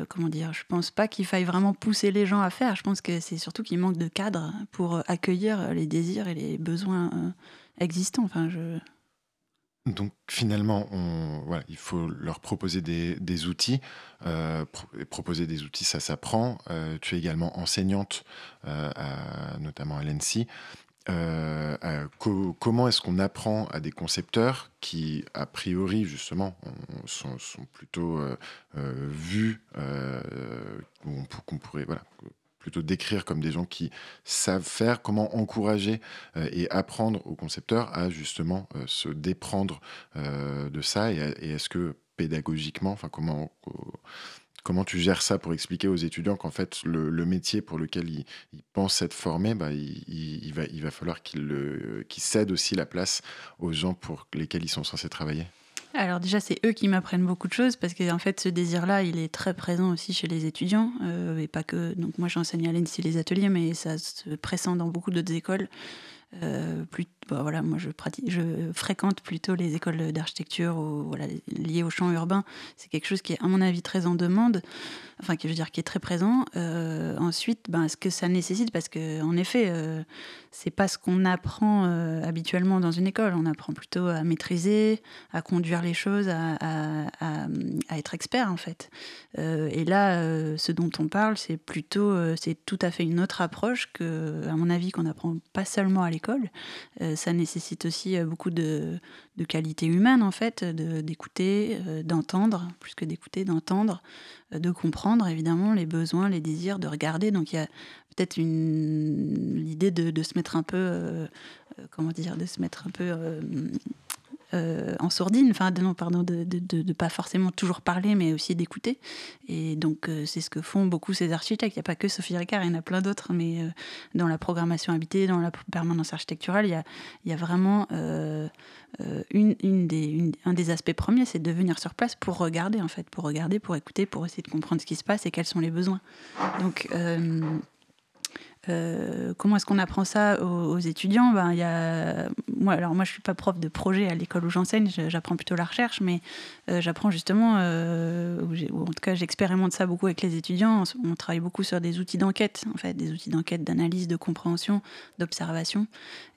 Comment dire, je pense pas qu'il faille vraiment pousser les gens à faire. Je pense que c'est surtout qu'il manque de cadre pour accueillir les désirs et les besoins existants. Enfin, je... Donc finalement, il faut leur proposer des, outils. Euh, proposer des outils, ça s'apprend. Euh, tu es également enseignante, euh, notamment à l'ENSI. comment est-ce qu'on apprend à des concepteurs qui, a priori, justement, sont, plutôt vus, qu'on pourrait, voilà, plutôt décrire comme des gens qui savent faire, comment encourager euh, et apprendre aux concepteurs à justement euh, se déprendre euh, de ça et, est-ce que pédagogiquement, enfin comment comment tu gères ça pour expliquer aux étudiants qu'en fait le, métier pour lequel ils, pensent être formés, bah, il, va, il va falloir qu'ils cèdent aussi la place aux gens pour lesquels ils sont censés travailler? Alors déjà, c'est eux qui m'apprennent beaucoup de choses parce que en fait, ce désir-là, il est très présent aussi chez les étudiants euh, et pas que. Donc moi, j'enseigne à l'ENSI les ateliers, mais ça se pressent dans beaucoup d'autres écoles. Euh, bah, voilà, moi je, pratique, je fréquente plutôt les écoles d'architecture liées au champ urbain. C'est quelque chose qui est, à mon avis, très en demande, enfin, qui, je veux dire, qui est très présent. Euh, ensuite, ben, ce que ça nécessite, parce qu'en effet, euh, c'est pas ce qu'on apprend euh, habituellement dans une école. On apprend plutôt à maîtriser, à conduire les choses, à, à, être expert, en fait. et là, ce dont on parle, c'est plutôt, c'est tout à fait une autre approche que, à mon avis, qu'on apprend pas seulement à l'école. Euh, ça nécessite aussi euh, beaucoup de, de qualité humaine, en fait, d'écouter, euh, d'entendre, plus que d'écouter, d'entendre, de comprendre, évidemment, les besoins, les désirs, de regarder. Donc, il y a peut-être l'idée de, de, se mettre un peu, comment dire, de se mettre un peu euh, en sourdine, enfin non, pardon, de, de, pas forcément toujours parler, mais aussi d'écouter. Et donc euh, c'est ce que font beaucoup ces architectes. Il n'y a pas que Sophie Ricard, il y en a plein d'autres, mais euh, dans la programmation habitée, dans la permanence architecturale, il y a, vraiment un des aspects premiers, c'est de venir sur place pour regarder en fait, pour regarder, pour écouter, pour essayer de comprendre ce qui se passe et quels sont les besoins. Donc euh, comment est-ce qu'on apprend ça aux, étudiants? Ben, y a... moi, alors moi, je suis pas prof de projet à l'école où j'enseigne, j'apprends plutôt la recherche, mais euh, j'apprends justement, euh, ou, en tout cas, j'expérimente ça beaucoup avec les étudiants. On travaille beaucoup sur des outils d'enquête, en fait, des outils d'enquête, d'analyse, de compréhension, d'observation.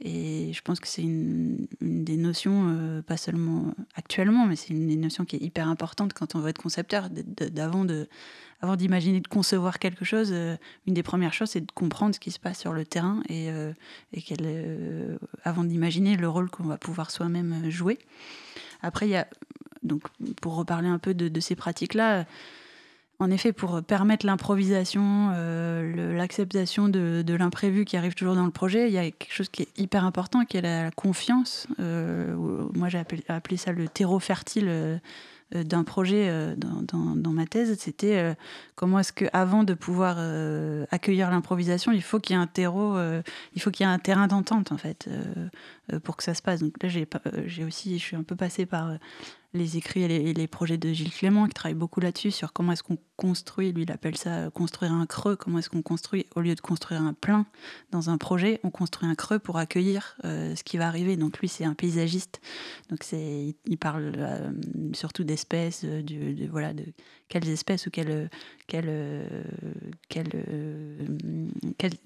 Et je pense que c'est une, des notions, pas seulement actuellement, mais c'est une des notions qui est hyper importante quand on veut être concepteur, d'avant de avant d'imaginer de concevoir quelque chose, euh, une des premières choses, c'est de comprendre ce qui se passe sur le terrain et, euh, euh, avant d'imaginer le rôle qu'on va pouvoir soi-même jouer. Après, il y a, donc, pour reparler un peu de, ces pratiques-là, en effet, pour permettre l'improvisation, l'acceptation de, l'imprévu qui arrive toujours dans le projet, il y a quelque chose qui est hyper important, qui est la, confiance. moi, j'ai appelé, ça le terreau fertile euh, d'un projet euh, dans, ma thèse, c'était euh, comment est-ce que avant de pouvoir accueillir l'improvisation, il faut qu'il y ait un terreau, il faut qu'il y ait un terrain d'entente en fait pour que ça se passe. Donc là, j'ai aussi, je suis un peu passée par les écrits et les, projets de Gilles Clément, qui travaille beaucoup là-dessus, sur comment est-ce qu'on construit, lui il appelle ça euh, construire un creux, comment est-ce qu'on construit, au lieu de construire un plein dans un projet, on construit un creux pour accueillir euh, ce qui va arriver. Donc lui c'est un paysagiste, donc c'est, il parle euh, surtout d'espèces, de, voilà, de quelles espèces ou quelles, quelles, quelles,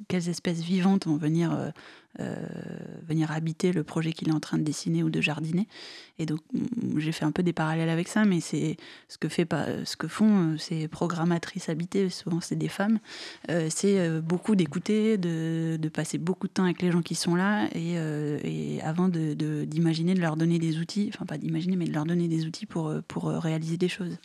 quelles, espèces vivantes vont venir euh, venir habiter le projet qu'il est en train de dessiner ou de jardiner. Et donc mm, j'ai fait un peu des parallèles avec ça, mais c'est ce que fait ce que font euh, ces programmatrices habitées, souvent c'est des femmes, euh, c'est beaucoup d'écouter, de, de, passer beaucoup de temps avec les gens qui sont là, et, et avant d'imaginer de, d'imaginer de, leur donner des outils, enfin pas d'imaginer, mais de leur donner des outils pour, pour réaliser des choses.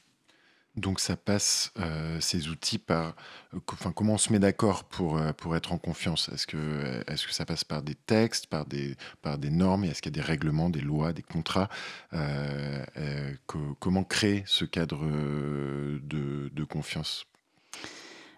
Donc ça passe euh, ces outils par, euh, enfin comment on se met d'accord pour euh, pour être en confiance? Est-ce que est-ce que ça passe par des textes, par des par des normes? Est-ce qu'il y a des règlements, des lois, des contrats Comment créer ce cadre de, de confiance?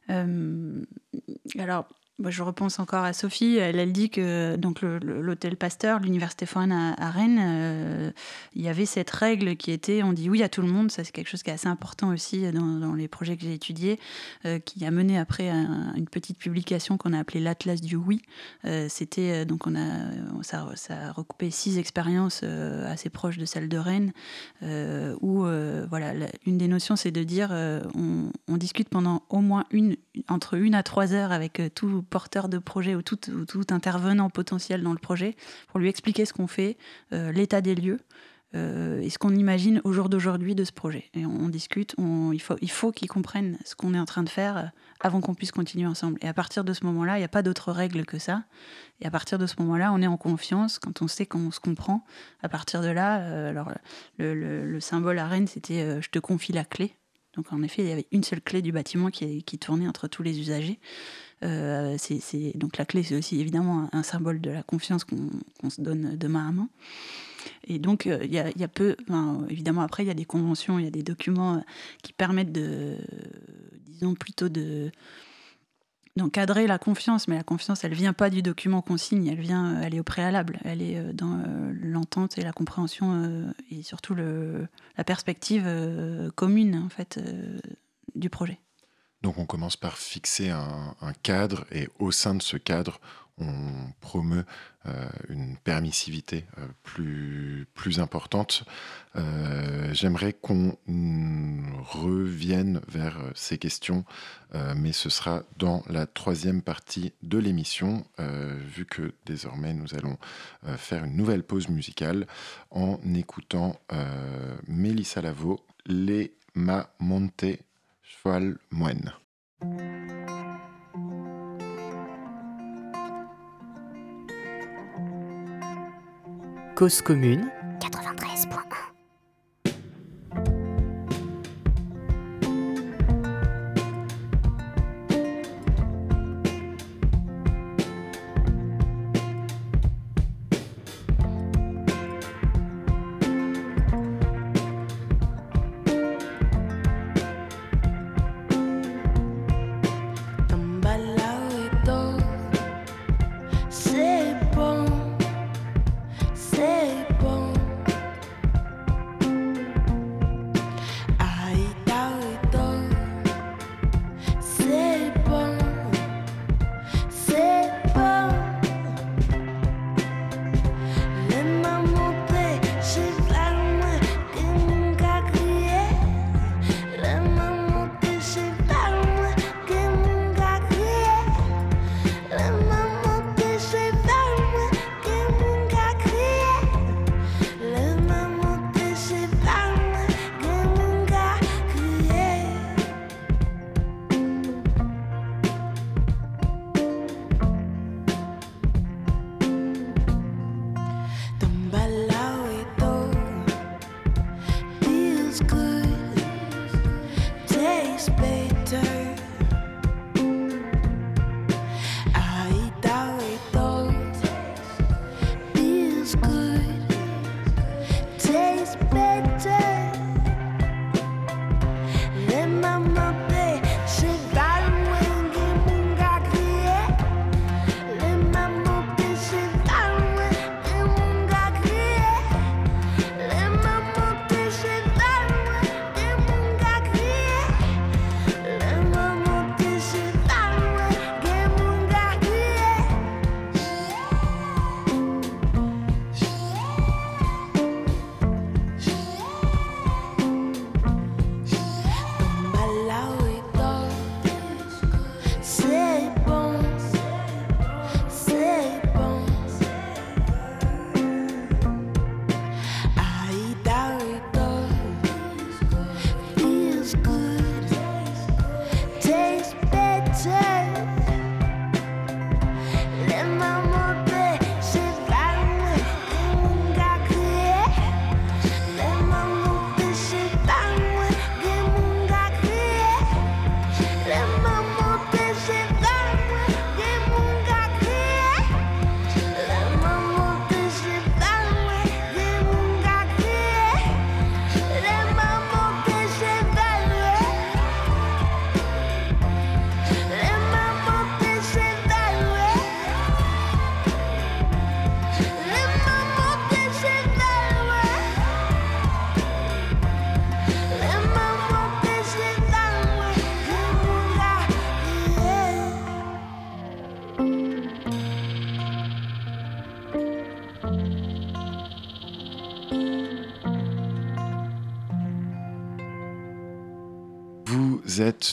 Alors je repense encore à Sophie. Elle, dit que donc l'hôtel Pasteur, l'université foraine à, Rennes, euh, il y avait cette règle qui était on dit oui à tout le monde. Ça, c'est quelque chose qui est assez important aussi dans, les projets que j'ai étudiés, euh, qui a mené après une petite publication qu'on a appelée l'Atlas du oui. Euh, c'était donc on a ça, ça, a recoupé six expériences assez proches de celle de Rennes, où voilà, une des notions c'est de dire on, on, discute pendant au moins une entre une à trois heures avec tout porteur de projet ou tout, intervenant potentiel dans le projet pour lui expliquer ce qu'on fait, euh, l'état des lieux. Euh, et ce qu'on imagine au jour d'aujourd'hui de ce projet. Et on, discute, il faut, il faut qu'ils comprennent ce qu'on est en train de faire euh, avant qu'on puisse continuer ensemble. Et à partir de ce moment-là, il n'y a pas d'autre règle que ça. Et à partir de ce moment-là, on est en confiance quand on sait qu'on se comprend. À partir de là, alors le, le, symbole à Rennes, c'était je te confie la clé. Donc en effet, il y avait une seule clé du bâtiment qui tournait entre tous les usagers. Euh, donc la clé, c'est aussi évidemment un, symbole de la confiance qu'on, se donne de main à main. Et donc, euh, il y, a, peu, évidemment, après, il y a des conventions, il y a des documents euh, qui permettent de, disons, plutôt de d'encadrer la confiance, mais la confiance, elle vient pas du document qu'on signe, elle vient, elle est au préalable, elle est dans l'entente et la compréhension et surtout la perspective commune en fait du projet. Donc on commence par fixer un, cadre et au sein de ce cadre, on promeut euh, une permissivité euh, plus, importante. Euh, j'aimerais qu'on revienne vers ces questions, mais ce sera dans la troisième partie de l'émission, vu que désormais nous allons faire une nouvelle pause musicale en écoutant Mélissa Lavo, Les Ma Monte Moine. Cause commune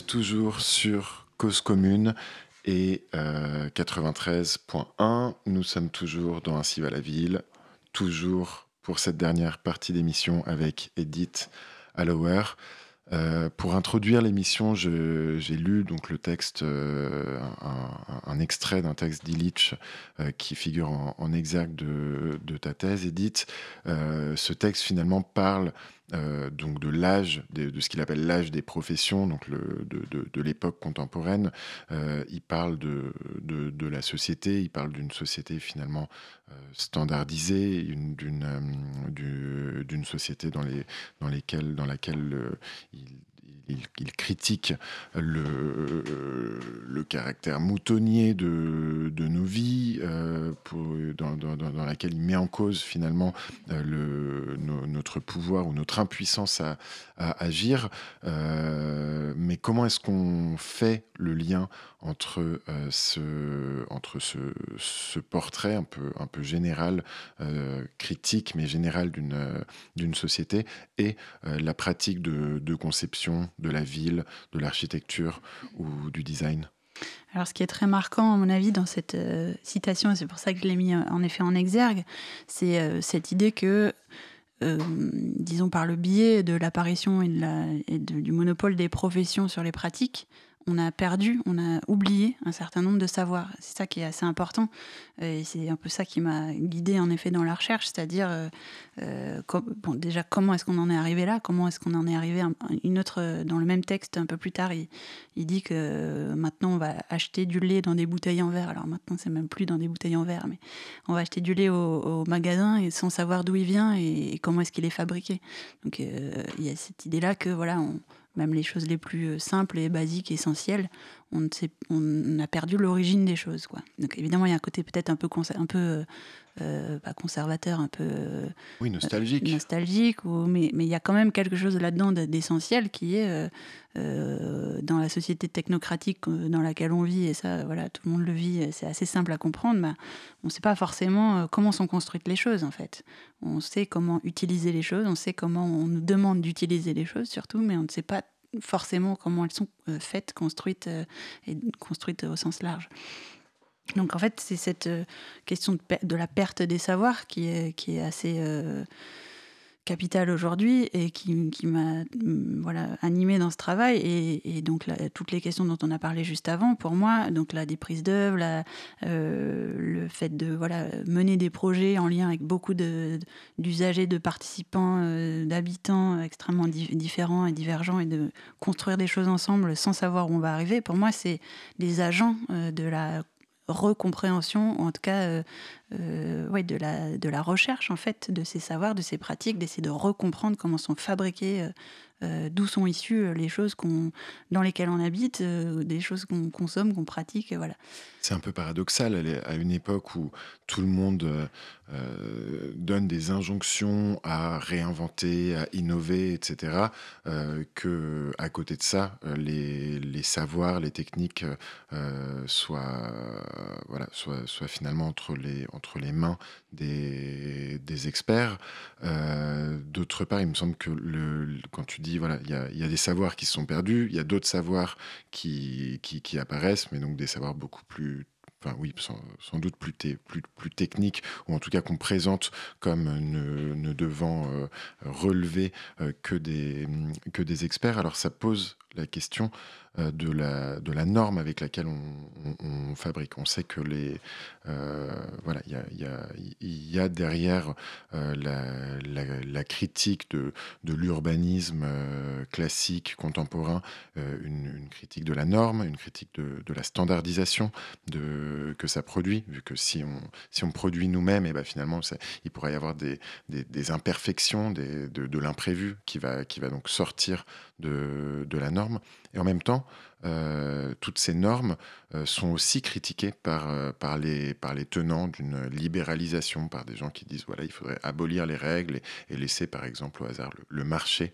Toujours sur Cause Commune et 93.1. Euh, Nous sommes toujours dans Ainsi va la ville, toujours pour cette dernière partie d'émission avec Edith Allower. Euh, pour introduire l'émission, j'ai lu donc le texte, euh, un, extrait d'un texte d'Illich qui figure en, exergue de, de, ta thèse, Edith. ce texte finalement parle euh, donc de l'âge, de, ce qu'il appelle l'âge des professions, donc le, de, l'époque contemporaine. Euh, il parle de, de, la société, il parle d'une société finalement euh, standardisée, d'une d'une société dans, les, dans, lesquelles, dans laquelle il il, critique le, caractère moutonnier de, nos vies, euh, dans, laquelle il met en cause finalement euh, notre pouvoir ou notre impuissance à, agir. Euh, mais comment est-ce qu'on fait le lien entre, ce, portrait un peu, général, critique, mais général d'une, société et la pratique de conception de la ville, de l'architecture ou du design alors, ce qui est très marquant, à mon avis, dans cette citation, et c'est pour ça que je l'ai mis en effet en exergue, c'est cette idée que euh, disons par le biais de l'apparition et, du monopole des professions sur les pratiques, on a perdu, on a oublié un certain nombre de savoirs. C'est ça qui est assez important. Et c'est un peu ça qui m'a guidé en effet dans la recherche, c'est-à-dire euh, euh, bon, déjà comment est-ce qu'on en est arrivé là, comment est-ce qu'on en est arrivé une autre dans le même texte un peu plus tard, il, dit que maintenant on va acheter du lait dans des bouteilles en verre. Alors maintenant c'est même plus dans des bouteilles en verre, mais on va acheter du lait au, magasin et sans savoir d'où il vient et, comment est-ce qu'il est fabriqué. Donc euh, il y a cette idée là que voilà on, même les choses les plus euh, simples et basiques, essentielles, on, on a perdu l'origine des choses. Quoi. Donc évidemment, il y a un côté peut-être un peu, un peu euh, euh, pas conservateur, un peu oui, nostalgique. nostalgique ou, mais, mais il y a quand même quelque chose là-dedans d'essentiel qui est dans la société technocratique dans laquelle on vit, et ça, voilà, tout le monde le vit, c'est assez simple à comprendre, bah, on ne sait pas forcément comment sont construites les choses en fait. On sait comment utiliser les choses, on sait comment on nous demande d'utiliser les choses surtout, mais on ne sait pas forcément comment elles sont euh, faites, construites euh, et construites au sens large. Donc en fait, c'est cette euh, question de, la perte des savoirs qui est, qui est assez capital aujourd'hui et qui, m'a mm, voilà, animé dans ce travail. Et, donc, toutes les questions dont on a parlé juste avant, pour moi, donc la déprise d'œuvre, euh, le fait de voilà, mener des projets en lien avec beaucoup d'usagers, de, participants, euh, d'habitants extrêmement différents et divergents et de construire des choses ensemble sans savoir où on va arriver, pour moi, c'est des agents euh, de la recompréhension, en tout cas euh, euh, ouais, de, la, de la recherche en fait de ces savoirs, de ces pratiques, d'essayer de recomprendre comment sont fabriqués euh, euh, d'où sont issues les choses dans lesquelles on habite, des choses qu'on consomme, qu'on pratique. Voilà. C'est un peu paradoxal à une époque où tout le monde donne des injonctions à réinventer, à innover, etc. que à côté de ça, les, les savoirs, les techniques soient, voilà, soient, soient, finalement entre les, les mains des, experts. D'autre part, il me semble que quand tu dis voilà, il y a, des savoirs qui sont perdus, il y a d'autres savoirs qui, qui, apparaissent, mais donc des savoirs beaucoup plus enfin oui, sans, doute plus, plus, plus techniques, ou en tout cas qu'on présente comme ne, devant euh, relever euh, que, des, que des experts. Alors ça pose la question euh, de, la, de la norme avec laquelle on, fabrique. On sait que les euh, voilà, il y a, y, y a, derrière euh, la, la, critique de, de l'urbanisme classique, contemporain, une, critique de la norme, une critique de, de, la standardisation de, que ça produit, vu que si on, si on produit nous-mêmes, et eh ben finalement, il pourrait y avoir des, des, des imperfections, des, de, de l'imprévu qui va, qui va donc sortir de, de la norme. Et en même temps, euh, toutes ces normes euh, sont aussi critiquées par, euh, par, les, tenants d'une libéralisation, par des gens qui disent voilà, il faudrait abolir les règles et, laisser par exemple au hasard le, marché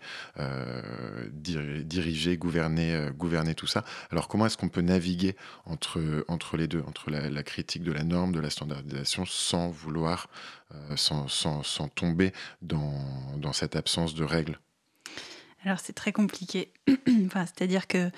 diriger, gouverner, tout ça. Alors comment est-ce qu'on peut naviguer entre, les deux, entre la, critique de la norme, de la standardisation, sans vouloir, sans, tomber dans cette absence de règles? Alors c'est très compliqué. enfin, C'est-à-dire que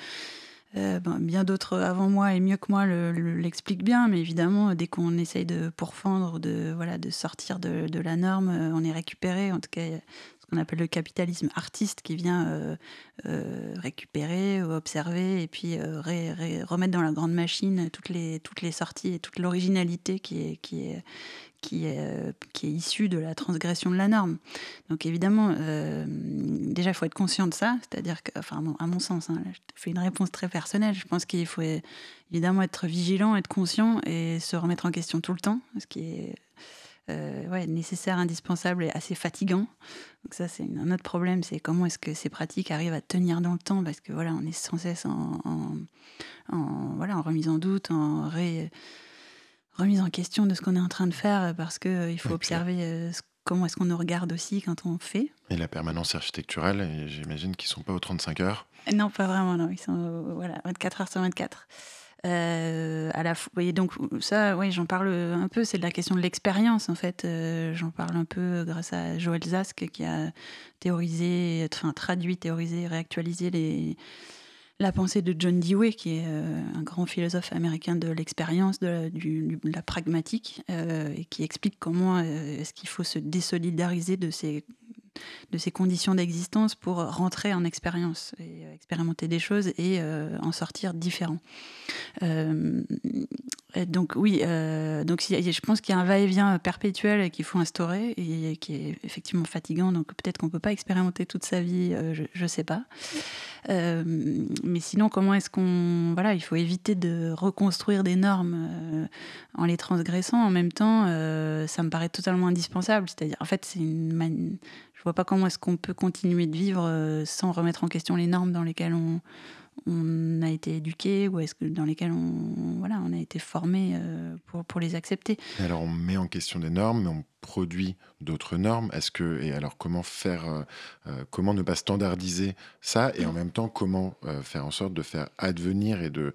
euh, ben, bien d'autres avant moi et mieux que moi l'expliquent bien, mais évidemment, dès qu'on essaye de pourfendre, de, voilà, de sortir de, la norme, euh, on est récupéré. En tout cas, ce qu'on appelle le capitalisme artiste qui vient euh, récupérer, observer et puis remettre dans la grande machine toutes les, toutes les sorties et toute l'originalité qui est, qui est, euh, qui issu de la transgression de la norme. Donc évidemment, euh, déjà, il faut être conscient de ça, c'est-à-dire que, à mon sens, hein, je fais une réponse très personnelle, je pense qu'il faut évidemment être vigilant, être conscient et se remettre en question tout le temps, ce qui est euh, nécessaire, indispensable et assez fatigant. Donc ça, c'est un autre problème, c'est comment est-ce que ces pratiques arrivent à tenir dans le temps, parce que voilà, on est sans cesse en voilà, en remise en doute, en ré remise en question de ce qu'on est en train de faire parce qu'il euh, il faut observer euh, comment est-ce qu'on nous regarde aussi quand on fait. Et la permanence architecturale, j'imagine qu'ils ne sont pas aux 35 heures Non, pas vraiment, non. Ils sont voilà, 24 heures sur 24. Euh, à la et donc ça, oui, j'en parle un peu. C'est de la question de l'expérience en fait. j'en parle un peu grâce à Joël Zask qui a théorisé, enfin traduit, théorisé, réactualisé les la pensée de John Dewey, qui est euh, un grand philosophe américain de l'expérience, de, la pragmatique, euh, et qui explique comment euh, est-ce qu'il faut se désolidariser de ces, de ces conditions d'existence pour rentrer en expérience, et expérimenter des choses et en sortir différent. donc oui, donc je pense qu'il y a un va-et-vient perpétuel qu'il faut instaurer et qui est effectivement fatigant. Donc peut-être qu'on peut pas expérimenter toute sa vie, je ne sais pas. Euh, mais sinon, comment est-ce qu'on. Voilà, il faut éviter de reconstruire des normes euh, en les transgressant. En même temps, euh, ça me paraît totalement indispensable. C'est-à-dire, en fait, c'est une. Je vois pas comment est-ce qu'on peut continuer de vivre sans remettre en question les normes dans lesquelles on, on a été éduqué ou est-ce que dans lesquels on, voilà, on a été formé euh, pour, pour, les accepter. alors on met en question des normes, mais on produit d'autres normes. Est-ce que et alors comment faire, euh, euh, comment ne pas standardiser ça et en même temps comment faire en sorte de faire advenir et de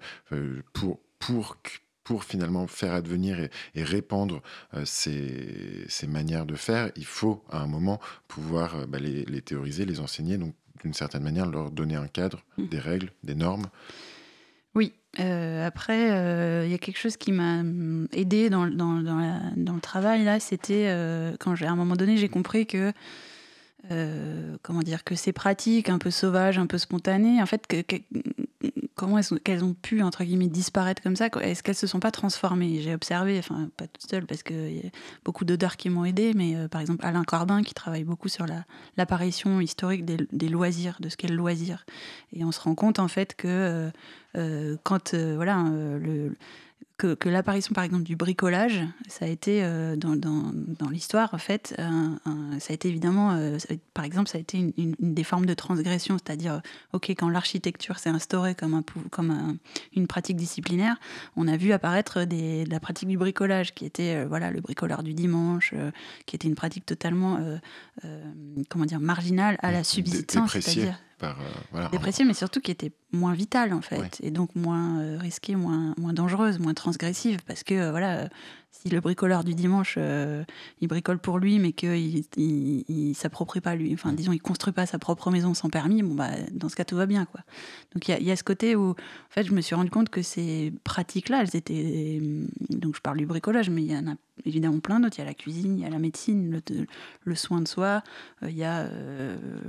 pour pour pour finalement faire advenir et, répandre ces, ces, manières de faire, il faut à un moment pouvoir bah, les, les, théoriser, les enseigner. Donc d'une certaine manière, leur donner un cadre, mm. des règles, des normes Oui. Euh, après, euh, il y a quelque chose qui m'a mm, aidé dans, dans, dans, le travail, là, c'était euh, quand, à un moment donné, j'ai compris que comment dire que ces pratiques un peu sauvages, un peu spontanées, en fait, que, comment est-ce qu'elles ont pu, entre guillemets, disparaître comme ça Est-ce qu'elles se sont pas transformées? J'ai observé, enfin, pas toute seule, parce qu'il y a beaucoup d'odeurs qui m'ont aidé, mais euh, par exemple, Alain Corbin, qui travaille beaucoup sur l'apparition historique des, loisirs, de ce qu'est le loisir. Et on se rend compte, en fait, que euh, euh, quand, voilà, le que, l'apparition, par exemple, du bricolage, ça a été, euh, dans, dans, l'histoire, en fait, ça a été évidemment, euh, par exemple, ça a été une, des formes de transgression, c'est-à-dire, OK, quand l'architecture s'est instaurée comme, un, comme une pratique disciplinaire, on a vu apparaître des, la pratique du bricolage, qui était, euh, voilà, le bricoleur du dimanche, qui était une pratique totalement, comment dire, marginale à la subsistance, c'est-à-dire par, euh, mais surtout qui était moins vitale en fait, et donc moins euh, risquée, moins, moins dangereuse, moins transgressive, parce que euh, voilà, si le bricoleur du dimanche, il bricole pour lui, mais qu'il il, il, s'approprie pas lui, enfin disons, il construit pas sa propre maison sans permis, bon bah dans ce cas tout va bien quoi. Donc il y, y, a ce côté où, en fait, je me suis rendu compte que ces pratiques-là, elles étaient, donc je parle du bricolage, mais il y en a évidemment plein d'autres. Il y a la cuisine, il y a la médecine, le, le soin de soi, il y a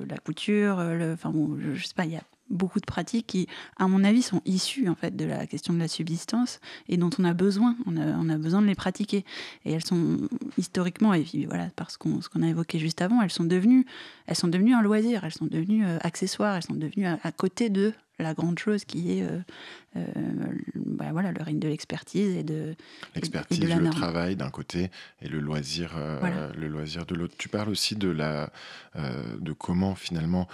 la couture, le, enfin bon, je, je sais pas, il y a beaucoup de pratiques qui, à mon avis, sont issues en fait de la question de la subsistance et dont on a besoin. On a, besoin de les pratiquer. Et elles sont historiquement, et puis voilà, parce qu'on ce qu'on a évoqué juste avant, elles sont devenues, elles sont devenues un loisir. Elles sont devenues euh, accessoires. Elles sont devenues à, côté de la grande chose qui est euh, euh, bah voilà, le règne de l'expertise et de l'expertise, le travail d'un côté et le loisir, euh, le loisir de l'autre. Tu parles aussi de la, de comment finalement,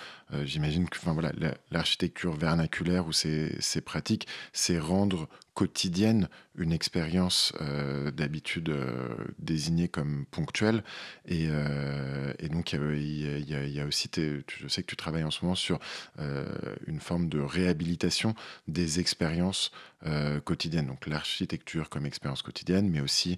j'imagine que, enfin voilà, l'architecture vernaculaire ou ces, ces pratiques, c'est rendre quotidienne une expérience d'habitude désignée comme ponctuelle. Et, et donc, il y, y, a aussi, je sais que tu travailles en ce moment sur une forme de réhabilitation des expériences expérience quotidienne, donc l'architecture comme expérience quotidienne, mais aussi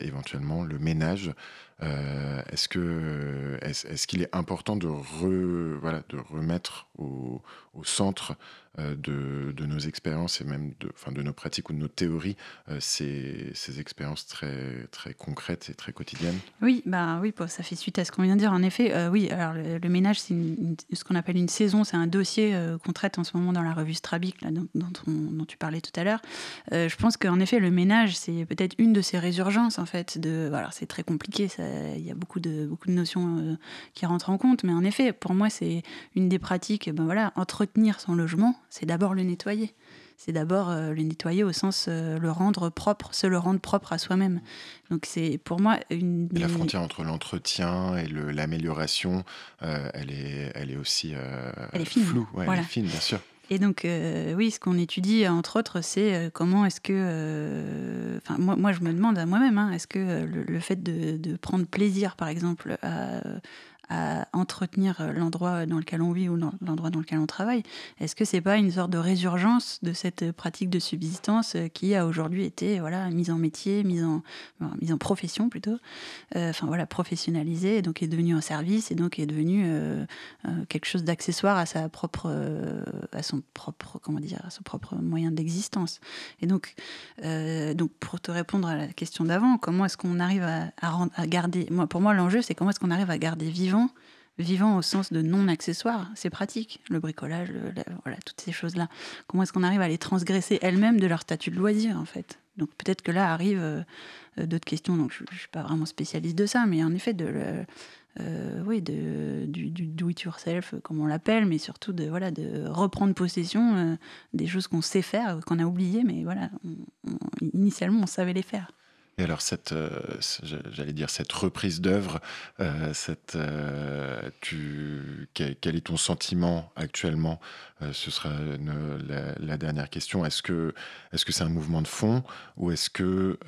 éventuellement le ménage. est-ce que est-ce, qu'il est important de voilà de remettre au, au centre euh, de, de, nos expériences et même de, enfin, de nos pratiques ou de nos théories, euh, ces, ces, expériences très, très concrètes et très quotidiennes Oui, bah, oui ça fait suite à ce qu'on vient de dire. En effet, euh, oui, alors le, ménage, c'est ce qu'on appelle une saison, c'est un dossier qu'on traite en ce moment dans la revue Strabic, dont, tu parlais tout à l'heure. je pense qu'en effet, le ménage, c'est peut-être une de ces résurgences, en fait. De, voilà, c'est très compliqué, il y a beaucoup de, beaucoup de notions qui rentrent en compte, mais en effet, pour moi, c'est une des pratiques, ben voilà, entretenir son logement, c'est d'abord le nettoyer. C'est d'abord euh, le nettoyer au sens euh, le rendre propre, se le rendre propre à soi-même. Donc c'est pour moi une. La frontière entre l'entretien et l'amélioration, euh, elle est, elle est aussi elle est fine. floue. Elle est fine, bien sûr. Et donc, oui, ce qu'on étudie, entre autres, c'est comment est-ce que. Enfin, moi, moi, je me demande à moi-même, hein, est-ce que le, fait de, de, prendre plaisir, par exemple, à, à entretenir euh, l'endroit dans lequel on vit ou l'endroit dans lequel on travaille. Est-ce que c'est pas une sorte de résurgence de cette pratique de subsistance euh, qui a aujourd'hui été voilà mise en métier, mise en mise en profession plutôt, euh, enfin voilà professionnalisée, et donc est devenue un service et donc est devenu quelque chose d'accessoire à sa propre à son propre comment dire à son propre moyen d'existence? Et donc donc pour te répondre à la question d'avant, comment est-ce qu'on arrive à, à, à garder moi pour moi l'enjeu c'est comment est-ce qu'on arrive à garder vivant vivant, au sens de non accessoire, c'est pratique, le bricolage, voilà, toutes ces choses-là. Comment est-ce qu'on arrive à les transgresser elles-mêmes de leur statut de loisir, en fait? Donc peut-être que là arrivent euh, d'autres questions, donc je ne suis pas vraiment spécialiste de ça, mais en effet, de, euh, oui, du, do-it-yourself, comme on l'appelle, mais surtout de, voilà, de reprendre possession euh, des choses qu'on sait faire, qu'on a oubliées, mais voilà, initialement, on savait les faire. Et alors, cette, euh, j'allais dire, cette reprise d'œuvre, euh, euh, quel, est ton sentiment actuellement? Ce sera la, dernière question. Est-ce que, est-ce que c'est un mouvement de fond? Ou est-ce que,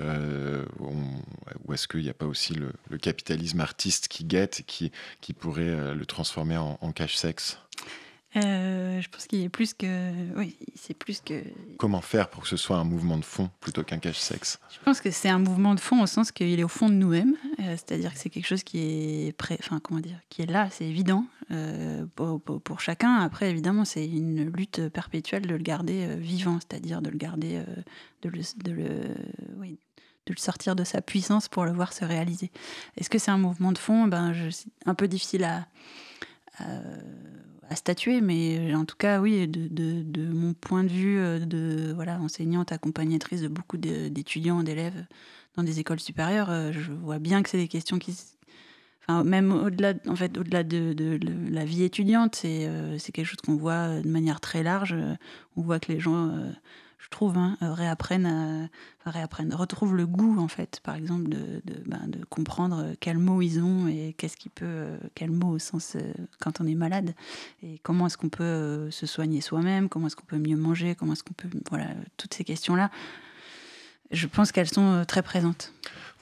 est-ce qu'il n'y a pas aussi le, capitalisme artiste qui guette et qui, qui pourrait le transformer en, en cache-sexe? Euh, je pense qu'il est plus que. Oui, c'est plus que. Comment faire pour que ce soit un mouvement de fond plutôt qu'un cache-sexe? Je pense que c'est un mouvement de fond au sens qu'il est au fond de nous-mêmes. Euh, c'est-à-dire que c'est quelque chose qui est prêt, enfin comment dire, qui est là, c'est évident euh, pour, chacun. Après, évidemment, c'est une lutte perpétuelle de le garder vivant, c'est-à-dire de le garder, de le, de le, oui, de le sortir de sa puissance pour le voir se réaliser. Est-ce que c'est un mouvement de fond? Ben, c'est un peu difficile à à statuer, mais en tout cas, oui, de, de, mon point de vue euh, de voilà, enseignante, accompagnatrice de beaucoup d'étudiants, d'élèves dans des écoles supérieures, euh, je vois bien que c'est des questions qui. Enfin, même au-delà en fait, au -delà de, de, la vie étudiante, c'est euh, quelque chose qu'on voit de manière très large. On voit que les gens trouve, hein, euh, réapprennent, retrouvent le goût, en fait, par exemple, de, ben, comprendre euh, quels mots ils ont et qu'est-ce qui peut, euh, quels mots au sens quand on est malade et comment est-ce qu'on peut se soigner soi-même, comment est-ce qu'on peut mieux manger, comment est-ce qu'on peut, voilà, toutes ces questions-là. Je pense qu'elles sont très présentes.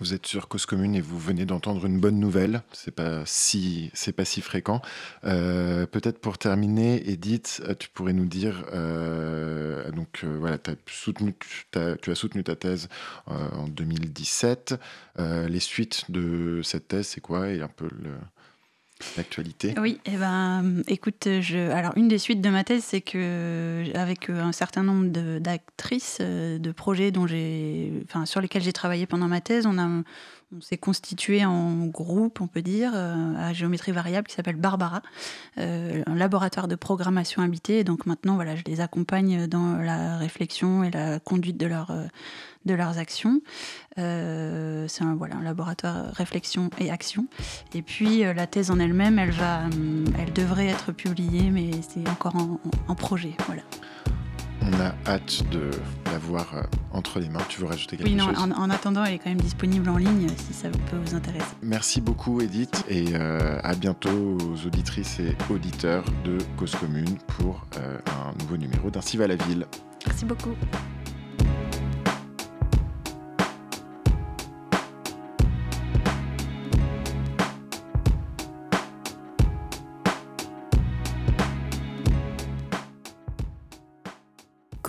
Vous êtes sur Cause Commune et vous venez d'entendre une bonne nouvelle. C'est pas si c'est pas si fréquent. Euh, peut-être pour terminer, Edith, euh, tu pourrais nous dire euh, donc voilà, tu as soutenu ta thèse en 2017. les suites de cette thèse, c'est quoi? Et un peu l'actualité. Oui, eh ben, écoute, je, alors une des suites de ma thèse, c'est que avec un certain nombre d'actrices, de, de, projets dont j'ai, enfin, sur lesquels j'ai travaillé pendant ma thèse, on a on s'est constitué en groupe, on peut dire, euh, à géométrie variable qui s'appelle Barbara, euh, un laboratoire de programmation habitée. donc maintenant, voilà, je les accompagne dans la réflexion et la conduite de, leur, euh, de leurs actions. c'est un, voilà, un laboratoire réflexion et action. Et puis la thèse en elle-même, elle, va, elle devrait être publiée, mais c'est encore en, en projet. Voilà. On a hâte de la voir euh, entre les mains. Tu veux rajouter quelque oui, non, chose? en, attendant, elle est quand même disponible en ligne si ça peut vous intéresser. Merci beaucoup Edith et euh, à bientôt aux auditrices et auditeurs de Cause Commune pour euh, un nouveau numéro d'Ainsi va la ville. Merci beaucoup.